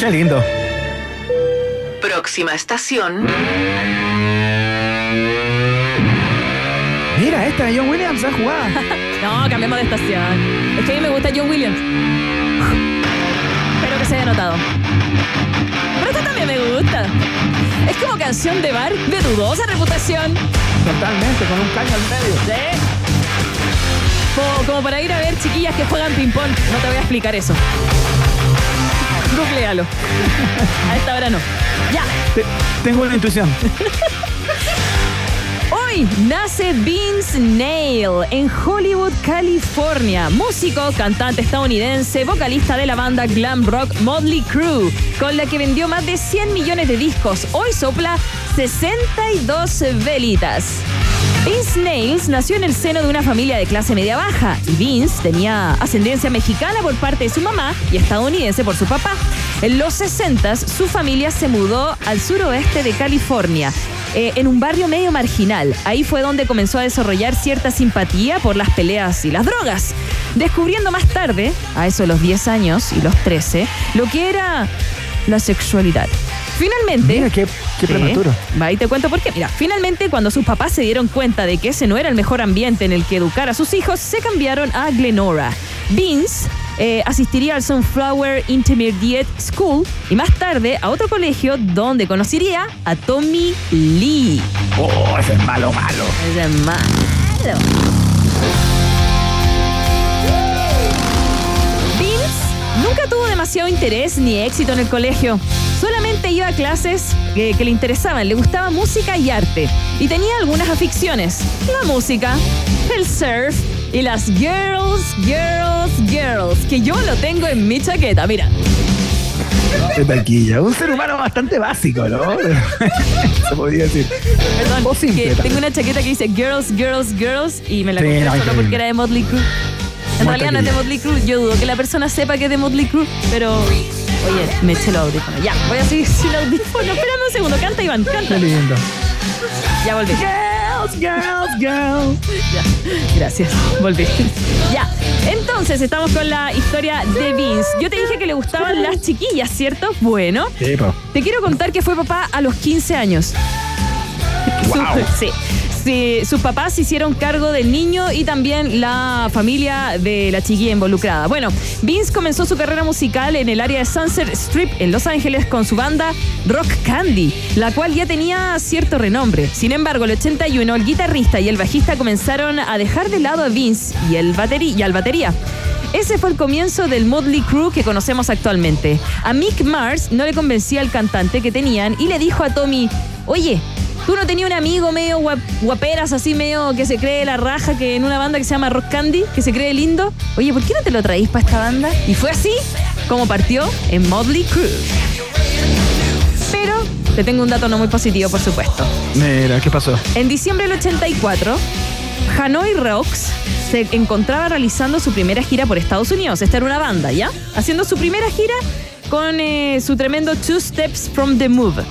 Speaker 1: Qué lindo.
Speaker 13: Próxima estación.
Speaker 1: Mira, esta de John Williams ha jugado.
Speaker 3: No, cambiemos de estación. Es que a mí me gusta John Williams. Espero que se haya notado. Pero esta también me gusta. Es como canción de bar de dudosa reputación.
Speaker 1: Totalmente, con un caño al medio.
Speaker 3: ¿Sí? Como, como para ir a ver chiquillas que juegan ping-pong. No te voy a explicar eso. Googlealo. A esta hora no. Ya.
Speaker 1: Te- tengo una intuición.
Speaker 3: Nace Vince Neil en Hollywood, California. Músico, cantante estadounidense, vocalista de la banda glam rock Motley Crue, con la que vendió más de 100 millones de discos. Hoy sopla 62 velitas. Vince Nails nació en el seno de una familia de clase media baja y Vince tenía ascendencia mexicana por parte de su mamá y estadounidense por su papá. En los 60 su familia se mudó al suroeste de California. Eh, en un barrio medio marginal. Ahí fue donde comenzó a desarrollar cierta simpatía por las peleas y las drogas, descubriendo más tarde, a eso los 10 años y los 13, lo que era la sexualidad. Finalmente.
Speaker 1: Mira, qué, prematuro.
Speaker 3: Y te cuento por qué. Mira, finalmente cuando sus papás se dieron cuenta de que ese no era el mejor ambiente en el que educar a sus hijos, se cambiaron a Glenora. Vince eh, asistiría al Sunflower Intermediate School y más tarde a otro colegio donde conocería a Tommy Lee.
Speaker 1: Oh, ese es malo, malo.
Speaker 3: Ese es malo. Vince nunca tuvo demasiado interés ni éxito en el colegio. Solamente iba a clases que, que le interesaban, le gustaba música y arte. Y tenía algunas aficiones. La música, el surf y las girls, girls, girls. Que yo lo tengo en mi chaqueta, mira.
Speaker 1: De taquilla. Un ser humano bastante básico, ¿no? Se podría decir.
Speaker 3: Perdón,
Speaker 1: O simple
Speaker 3: que
Speaker 1: también.
Speaker 3: tengo una chaqueta que dice girls, girls, girls y me la
Speaker 1: Sí,
Speaker 3: compré
Speaker 1: no,
Speaker 3: solo porque era de Motley Crue. En realidad no es de. Motley Crue. Yo dudo que la persona sepa que es de Motley Crue, pero. Oye, me eché los audífonos. Ya, voy a seguir sin audífonos. Espérame un segundo. Canta, Iván, canta.
Speaker 1: Qué lindo.
Speaker 3: Ya volví.
Speaker 1: Girls, girls, girls.
Speaker 3: Ya, gracias. Volví. Ya. Entonces, estamos con la historia de Vince. Yo te dije que le gustaban las chiquillas, ¿cierto? Bueno,
Speaker 1: Sí,
Speaker 3: te quiero contar que fue papá a los 15 años.
Speaker 1: Wow.
Speaker 3: Sí. Sus papás hicieron cargo del niño y también la familia de la chiquilla involucrada. Bueno, Vince comenzó su carrera musical en el área de Sunset Strip en Los Ángeles con su banda Rock Candy, la cual ya tenía cierto renombre. Sin embargo, el 81 el guitarrista y el bajista comenzaron a dejar de lado a Vince y, el bateri- y al batería. Ese fue el comienzo del Motley Crue que conocemos actualmente. A Mick Mars no le convencía el cantante que tenían y le dijo a Tommy, oye, ¿tú no tenías un amigo medio guap- guaperas así, medio que se cree la raja que en una banda que se llama Rock Candy, que se cree lindo? Oye, ¿por qué no te lo traís para esta banda? Y fue así como partió en Motley Crue. Pero te tengo un dato no muy positivo, por supuesto.
Speaker 1: Mira, ¿qué pasó?
Speaker 3: En diciembre del 84, Hanoi Rocks se encontraba realizando su primera gira por Estados Unidos. Esta era una banda, ¿ya? Haciendo su primera gira con eh, su tremendo Two Steps from the Move.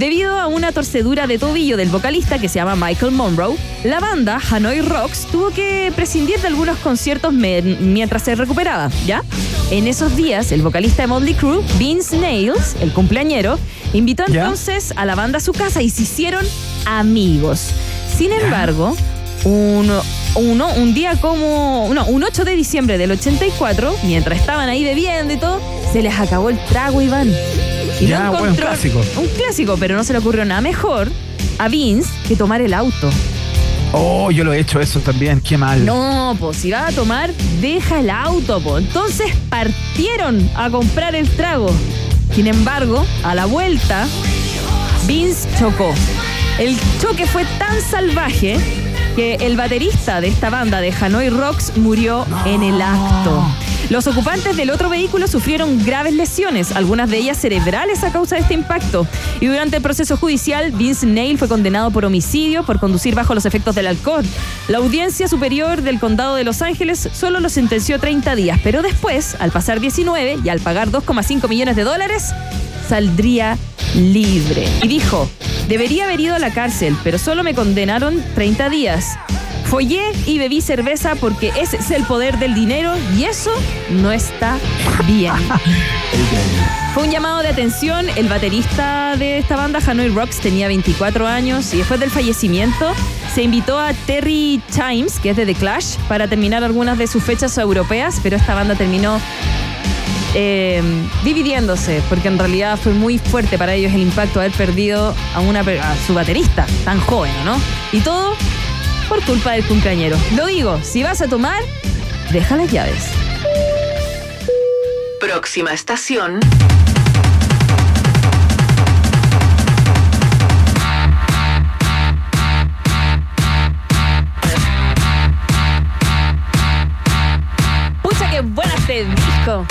Speaker 3: Debido a una torcedura de tobillo del vocalista que se llama Michael Monroe, la banda Hanoi Rocks tuvo que prescindir de algunos conciertos mientras se recuperaba, ¿ya? En esos días, el vocalista de Motley Crue, Vince Nails, el cumpleañero, invitó
Speaker 1: ¿Ya?
Speaker 3: entonces a la banda a su casa y se hicieron amigos. Sin embargo, un, uno, un día como. No, un 8 de diciembre del 84, mientras estaban ahí bebiendo y todo, se les acabó el trago, Iván. Y
Speaker 1: Ya,
Speaker 3: no
Speaker 1: bueno, un clásico.
Speaker 3: Un clásico, pero no se le ocurrió nada mejor a Vince que tomar el auto.
Speaker 1: Oh, yo lo he hecho eso también. Qué mal.
Speaker 3: No, pues si va a tomar, deja el auto, pues. Entonces partieron a comprar el trago. Sin embargo, a la vuelta, Vince chocó. El choque fue tan salvaje que el baterista de esta banda de Hanoi Rocks murió en el acto. Los ocupantes del otro vehículo sufrieron graves lesiones, algunas de ellas cerebrales a causa de este impacto. Y durante el proceso judicial, Vince Neil fue condenado por homicidio por conducir bajo los efectos del alcohol. La audiencia superior del condado de Los Ángeles solo lo sentenció 30 días, pero después, al pasar 19 y al pagar 2,5 millones de dólares, saldría libre. Y dijo, debería haber ido a la cárcel, pero solo me condenaron 30 días. Follé y bebí cerveza porque ese es el poder del dinero y eso no está bien. Fue un llamado de atención. El baterista de esta banda, Hanoi Rocks, tenía 24 años y después del fallecimiento se invitó a Terry Chimes, que es de The Clash, para terminar algunas de sus fechas europeas, pero esta banda terminó eh, dividiéndose, porque en realidad fue muy fuerte para ellos el impacto de haber perdido a, una, a su baterista tan joven, ¿no? Y todo por culpa del cumpleañero. Lo digo, si vas a tomar, deja las llaves.
Speaker 13: Próxima estación.
Speaker 3: Pucha, qué bueno este disco.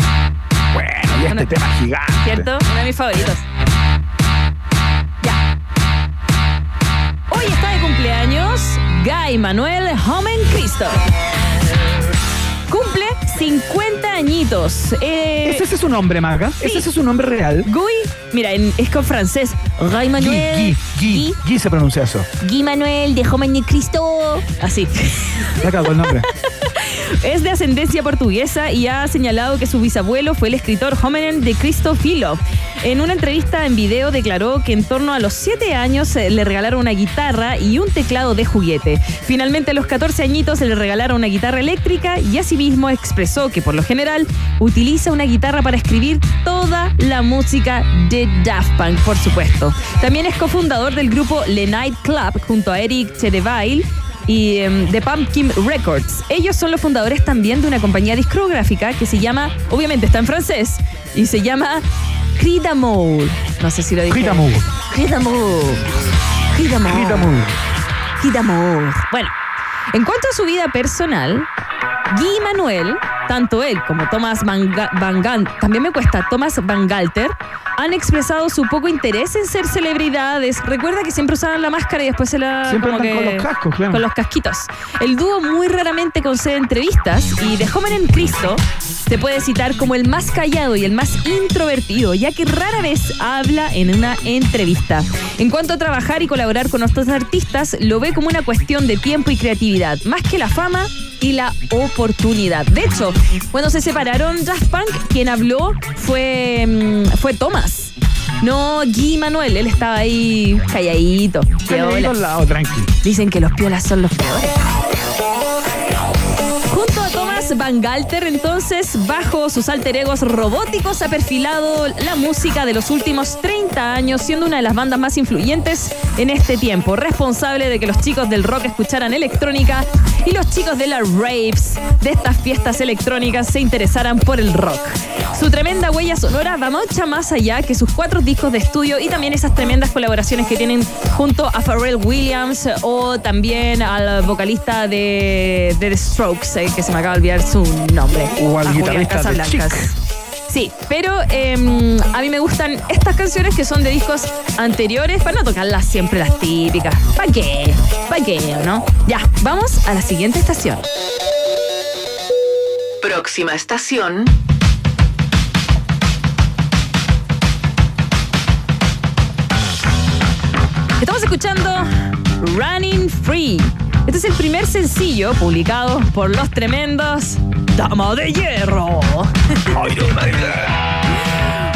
Speaker 1: Bueno, y este tema gigante.
Speaker 3: ¿Cierto? Uno de mis favoritos. Ya. Hoy está de cumpleaños Guy Manuel Homen Cristo. Cumple 50 añitos. Eh,
Speaker 1: ¿Ese, ese es su nombre, Maga?
Speaker 3: sí.
Speaker 1: ¿Ese, es su nombre real?
Speaker 3: Guy, mira, en- es con francés.
Speaker 1: Guy,
Speaker 3: Manuel.
Speaker 1: Guy, Guy, Guy se pronuncia eso.
Speaker 3: Guy Manuel de Homen Cristo. Así.
Speaker 1: Cago el nombre.
Speaker 3: Es de ascendencia portuguesa y ha señalado que su bisabuelo fue el escritor Homenen de Cristo Filo. En una entrevista en video declaró que en torno a los 7 años eh, le regalaron una guitarra y un teclado de juguete. Finalmente a los 14 añitos le regalaron una guitarra eléctrica y asimismo expresó que por lo general utiliza una guitarra para escribir toda la música de Daft Punk, por supuesto. También es cofundador del grupo Le Night Club junto a Eric Chedevail y em, de Pumpkin Records. Ellos son los fundadores también de una compañía discográfica que se llama, obviamente está en francés, y se llama Cri d'Amour. No sé si lo dije.
Speaker 1: Cri d'Amour.
Speaker 3: Cri d'Amour. Bueno, en cuanto a su vida personal, Guy Manuel, tanto él como Thomas Van, Van Gan- también me cuesta, Thomas Van Galter, han expresado su poco interés en ser celebridades. Recuerda que siempre usaban la máscara y después se la.
Speaker 1: Siempre
Speaker 3: como que-
Speaker 1: con los cascos, claro.
Speaker 3: Con los casquitos. El dúo muy raramente concede entrevistas y de Joven en Cristo se puede citar como el más callado y el más introvertido, ya que rara vez habla en una entrevista. En cuanto a trabajar y colaborar con otros artistas, lo ve como una cuestión de tiempo y creatividad, más que la fama y la oportunidad. De hecho, cuando se separaron Daft Punk, quien habló fue, mm, fue Thomas. No Guy Manuel, él estaba ahí calladito.
Speaker 1: Lado, tranqui.
Speaker 3: Dicen que los piolas son los peores. Van Galter, entonces, bajo sus alter egos robóticos, ha perfilado la música de los últimos 30 años, siendo una de las bandas más influyentes en este tiempo, responsable de que los chicos del rock escucharan electrónica y los chicos de las raves, de estas fiestas electrónicas, se interesaran por el rock. Su tremenda huella sonora va mucho más allá que sus cuatro discos de estudio y también esas tremendas colaboraciones que tienen junto a Pharrell Williams o también al vocalista de, de The Strokes, eh, que se me acaba de olvidar su nombre.
Speaker 1: O al
Speaker 3: a Julián
Speaker 1: guitarrista de
Speaker 3: Casablancas.
Speaker 1: Chic.
Speaker 3: Sí, pero em, a mí me gustan estas canciones que son de discos anteriores para no tocarlas siempre las típicas. ¿Para qué? ¿Para qué? ¿o ¿No? Ya, vamos a la siguiente estación.
Speaker 13: Próxima estación.
Speaker 3: Estamos escuchando Running Free. Este es el primer sencillo publicado por los tremendos Dama de Hierro.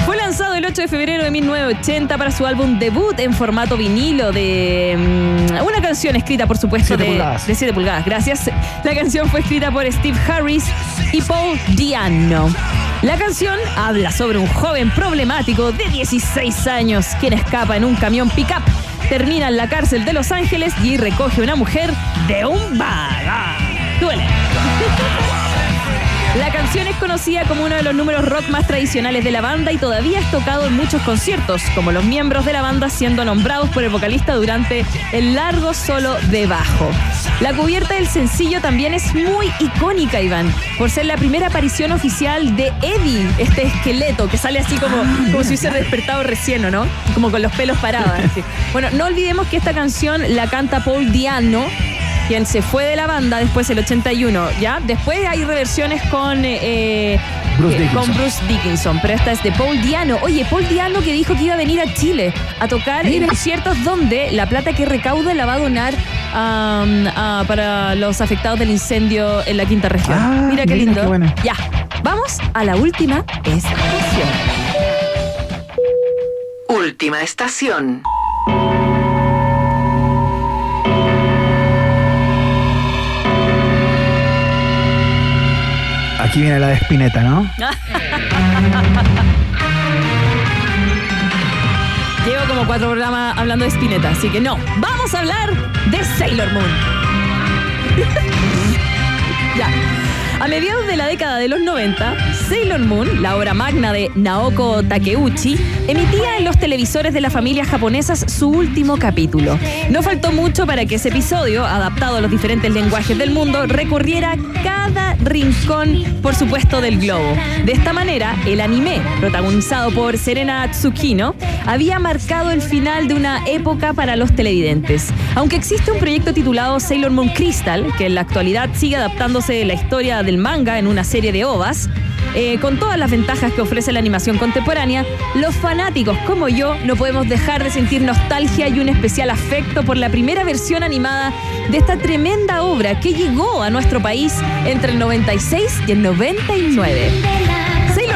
Speaker 3: Fue lanzado el 8 de febrero de 1980 para su álbum debut en formato vinilo de mm, una canción escrita, por supuesto,
Speaker 1: Siete
Speaker 3: de,
Speaker 1: pulgadas.
Speaker 3: de 7 pulgadas. Gracias. La canción fue escrita por Steve Harris y Paul Diano. La canción habla sobre un joven problemático de 16 años quien escapa en un camión pickup, termina en la cárcel de Los Ángeles y recoge una mujer de un bar. Ah, Duele. La canción es conocida como uno de los números rock más tradicionales de la banda y todavía es tocado en muchos conciertos, como los miembros de la banda siendo nombrados por el vocalista durante el largo solo de bajo. La cubierta del sencillo también es muy icónica, Iván, por ser la primera aparición oficial de Eddie, este esqueleto que sale así como, como si hubiese despertado recién, ¿o ¿no? Como con los pelos parados. así. Bueno, no olvidemos que esta canción la canta Paul Diano, quien se fue de la banda después del 81, ¿ya? Después hay reversiones con, eh, eh,
Speaker 1: Bruce
Speaker 3: eh,
Speaker 1: Dickinson.
Speaker 3: con Bruce Dickinson, pero esta es de Paul Diano. Oye, Paul Diano que dijo que iba a venir a Chile a tocar en conciertos donde la plata que recauda la va a donar para los afectados del incendio en la quinta región.
Speaker 1: Ah,
Speaker 3: mira qué
Speaker 1: mira,
Speaker 3: lindo.
Speaker 1: qué bueno.
Speaker 3: Ya, vamos a la última estación.
Speaker 13: Última estación.
Speaker 1: Aquí viene la de Spinetta, ¿no?
Speaker 3: Llevo como cuatro programas hablando de Spinetta, así que no. Vamos a hablar de Sailor Moon. ya. A mediados de la década de los 90, Sailor Moon, la obra magna de Naoko Takeuchi, emitía en los televisores de las familias japonesas su último capítulo. No faltó mucho para que ese episodio, adaptado a los diferentes lenguajes del mundo, recorriera cada rincón, por supuesto, del globo. De esta manera, el anime, protagonizado por Serena Tsukino, había marcado el final de una época para los televidentes. Aunque existe un proyecto titulado Sailor Moon Crystal, que en la actualidad sigue adaptándose la historia del manga en una serie de ovas, eh, con todas las ventajas que ofrece la animación contemporánea, los fanáticos como yo no podemos dejar de sentir nostalgia y un especial afecto por la primera versión animada de esta tremenda obra que llegó a nuestro país entre el 96 y el 99.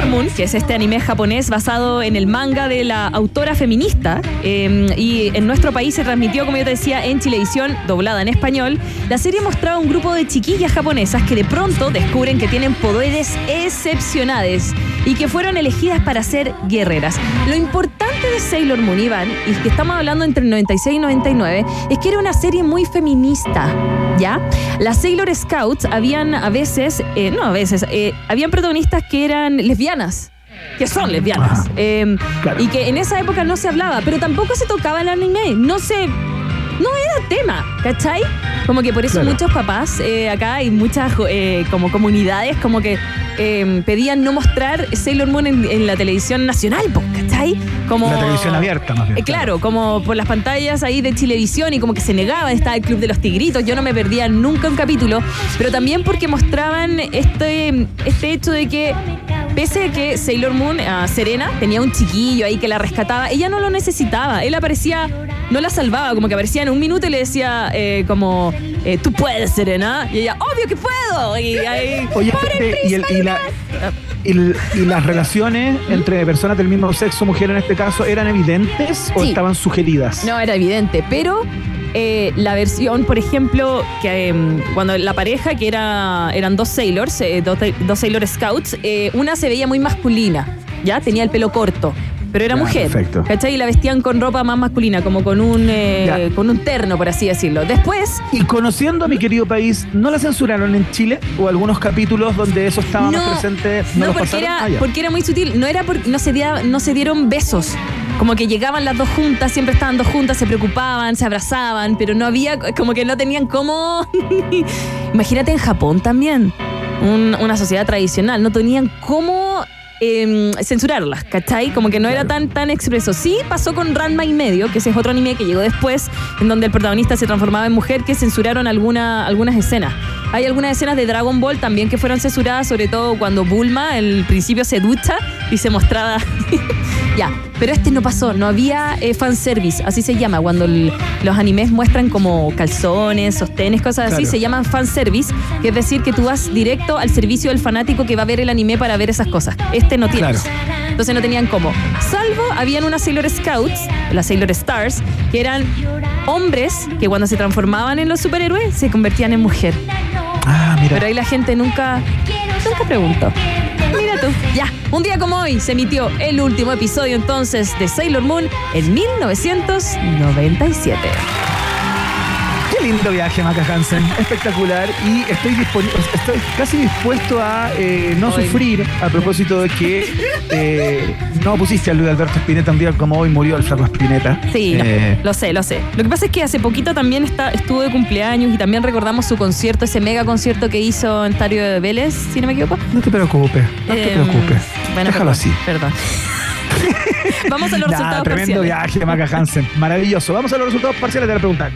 Speaker 3: Que es este anime japonés basado en el manga de la autora feminista, eh, y en nuestro país se transmitió, como yo te decía, en Chilevisión, doblada en español. La serie mostraba un grupo de chiquillas japonesas que de pronto descubren que tienen poderes excepcionales y que fueron elegidas para ser guerreras. Lo importante de Sailor Moon, Iván, y que estamos hablando entre el 96 y 99, es que era una serie muy feminista, ¿ya? Las Sailor Scouts habían a veces, eh, no a veces, eh, habían protagonistas que eran lesbianas. Que son lesbianas. Eh, Y que en esa época no se hablaba, pero tampoco se tocaba el anime. No se. No era tema, ¿cachai? Como que por eso
Speaker 1: Claro.
Speaker 3: muchos papás eh, acá hay muchas eh, como comunidades como que eh, pedían no mostrar Sailor Moon en, en la televisión nacional, ¿cachai? Como,
Speaker 1: La televisión abierta, más bien.
Speaker 3: Eh, claro, como por las pantallas ahí de Chilevisión y como que se negaban, estaba el Club de los Tigritos, yo no me perdía nunca un capítulo, pero también porque mostraban este, este hecho de que pese a que Sailor Moon, a Serena, tenía un chiquillo ahí que la rescataba, ella no lo necesitaba, él aparecía, no la salvaba, como que aparecía en un minuto y le decía eh, como, eh, tú puedes, Serena, y ella, obvio que puedo, y ahí,
Speaker 1: Oye,
Speaker 3: "Pobre
Speaker 1: y, el- y la- y las relaciones entre personas del mismo sexo, mujer en este caso, eran evidentes o
Speaker 3: Sí.
Speaker 1: estaban sugeridas?
Speaker 3: No, era evidente, pero eh, la versión, por ejemplo, que em, cuando la pareja, que era, eran dos Sailors, eh, dos, dos Sailor Scouts, eh, una se veía muy masculina, ¿ya? Tenía el pelo corto. Pero era mujer,
Speaker 1: perfecto.
Speaker 3: ¿cachai? Y la vestían con ropa más masculina, como con un, eh, con un terno, por así decirlo. Después,
Speaker 1: Y conociendo a mi querido país, ¿no la censuraron en Chile? ¿O algunos capítulos donde eso estaba más presente no,
Speaker 3: no, porque era,
Speaker 1: Ah,
Speaker 3: porque era muy sutil. No era porque no se, dia- no se dieron besos. Como que llegaban las dos juntas, siempre estaban dos juntas, se preocupaban, se abrazaban, pero no había, como que no tenían cómo. Imagínate en Japón también, un- una sociedad tradicional, no tenían cómo em, censurarlas, ¿cachai? Como que no era tan, tan expreso. Sí pasó con Ranma y medio, que ese es otro anime que llegó después, en donde el protagonista se transformaba en mujer, que censuraron alguna, algunas escenas. Hay algunas escenas de Dragon Ball también que fueron censuradas, sobre todo cuando Bulma al principio se ducha y se mostraba. ya, pero este no pasó, no había eh, fanservice, así se llama, cuando el- los animes muestran como calzones, sostenes, cosas así,
Speaker 1: Claro.
Speaker 3: se llaman fanservice, que es decir que tú vas directo al servicio del fanático que va a ver el anime para ver esas cosas. Este no tiene.
Speaker 1: Claro.
Speaker 3: Entonces no tenían cómo. Salvo, habían unas Sailor Scouts, las Sailor Stars, que eran hombres que cuando se transformaban en los superhéroes se convertían en mujer.
Speaker 1: Ah, mira.
Speaker 3: Pero ahí la gente nunca, nunca preguntó. Mira tú. Ya, un día como hoy se emitió el último episodio entonces de Sailor Moon en 1997.
Speaker 1: Qué lindo viaje, Maca Hansen. Espectacular. Y estoy estoy casi dispuesto a eh, no sufrir a propósito de que eh, no pusiste a Luis Alberto Spinetta un día como hoy murió el flaco Spinetta.
Speaker 3: Sí, lo-
Speaker 1: Eh,
Speaker 3: lo sé, lo sé. Lo que pasa es que hace poquito también está, estuvo de cumpleaños y también recordamos su concierto, ese mega concierto que hizo en Estadio de Vélez, si no me equivoco.
Speaker 1: no te preocupes, no te preocupes.
Speaker 3: bueno,
Speaker 1: Déjalo
Speaker 3: perdón,
Speaker 1: así.
Speaker 3: Perdón. Vamos a los
Speaker 1: Nah,
Speaker 3: resultados
Speaker 1: tremendo
Speaker 3: parciales.
Speaker 1: viaje, Maca Hansen. Maravilloso. Vamos a los resultados parciales de la pregunta.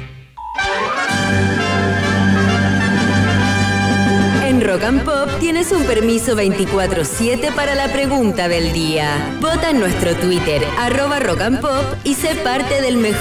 Speaker 6: Rock and Pop tienes un permiso 24-7 para la pregunta del día. Vota en nuestro Twitter, arroba Rock y sé parte del mejor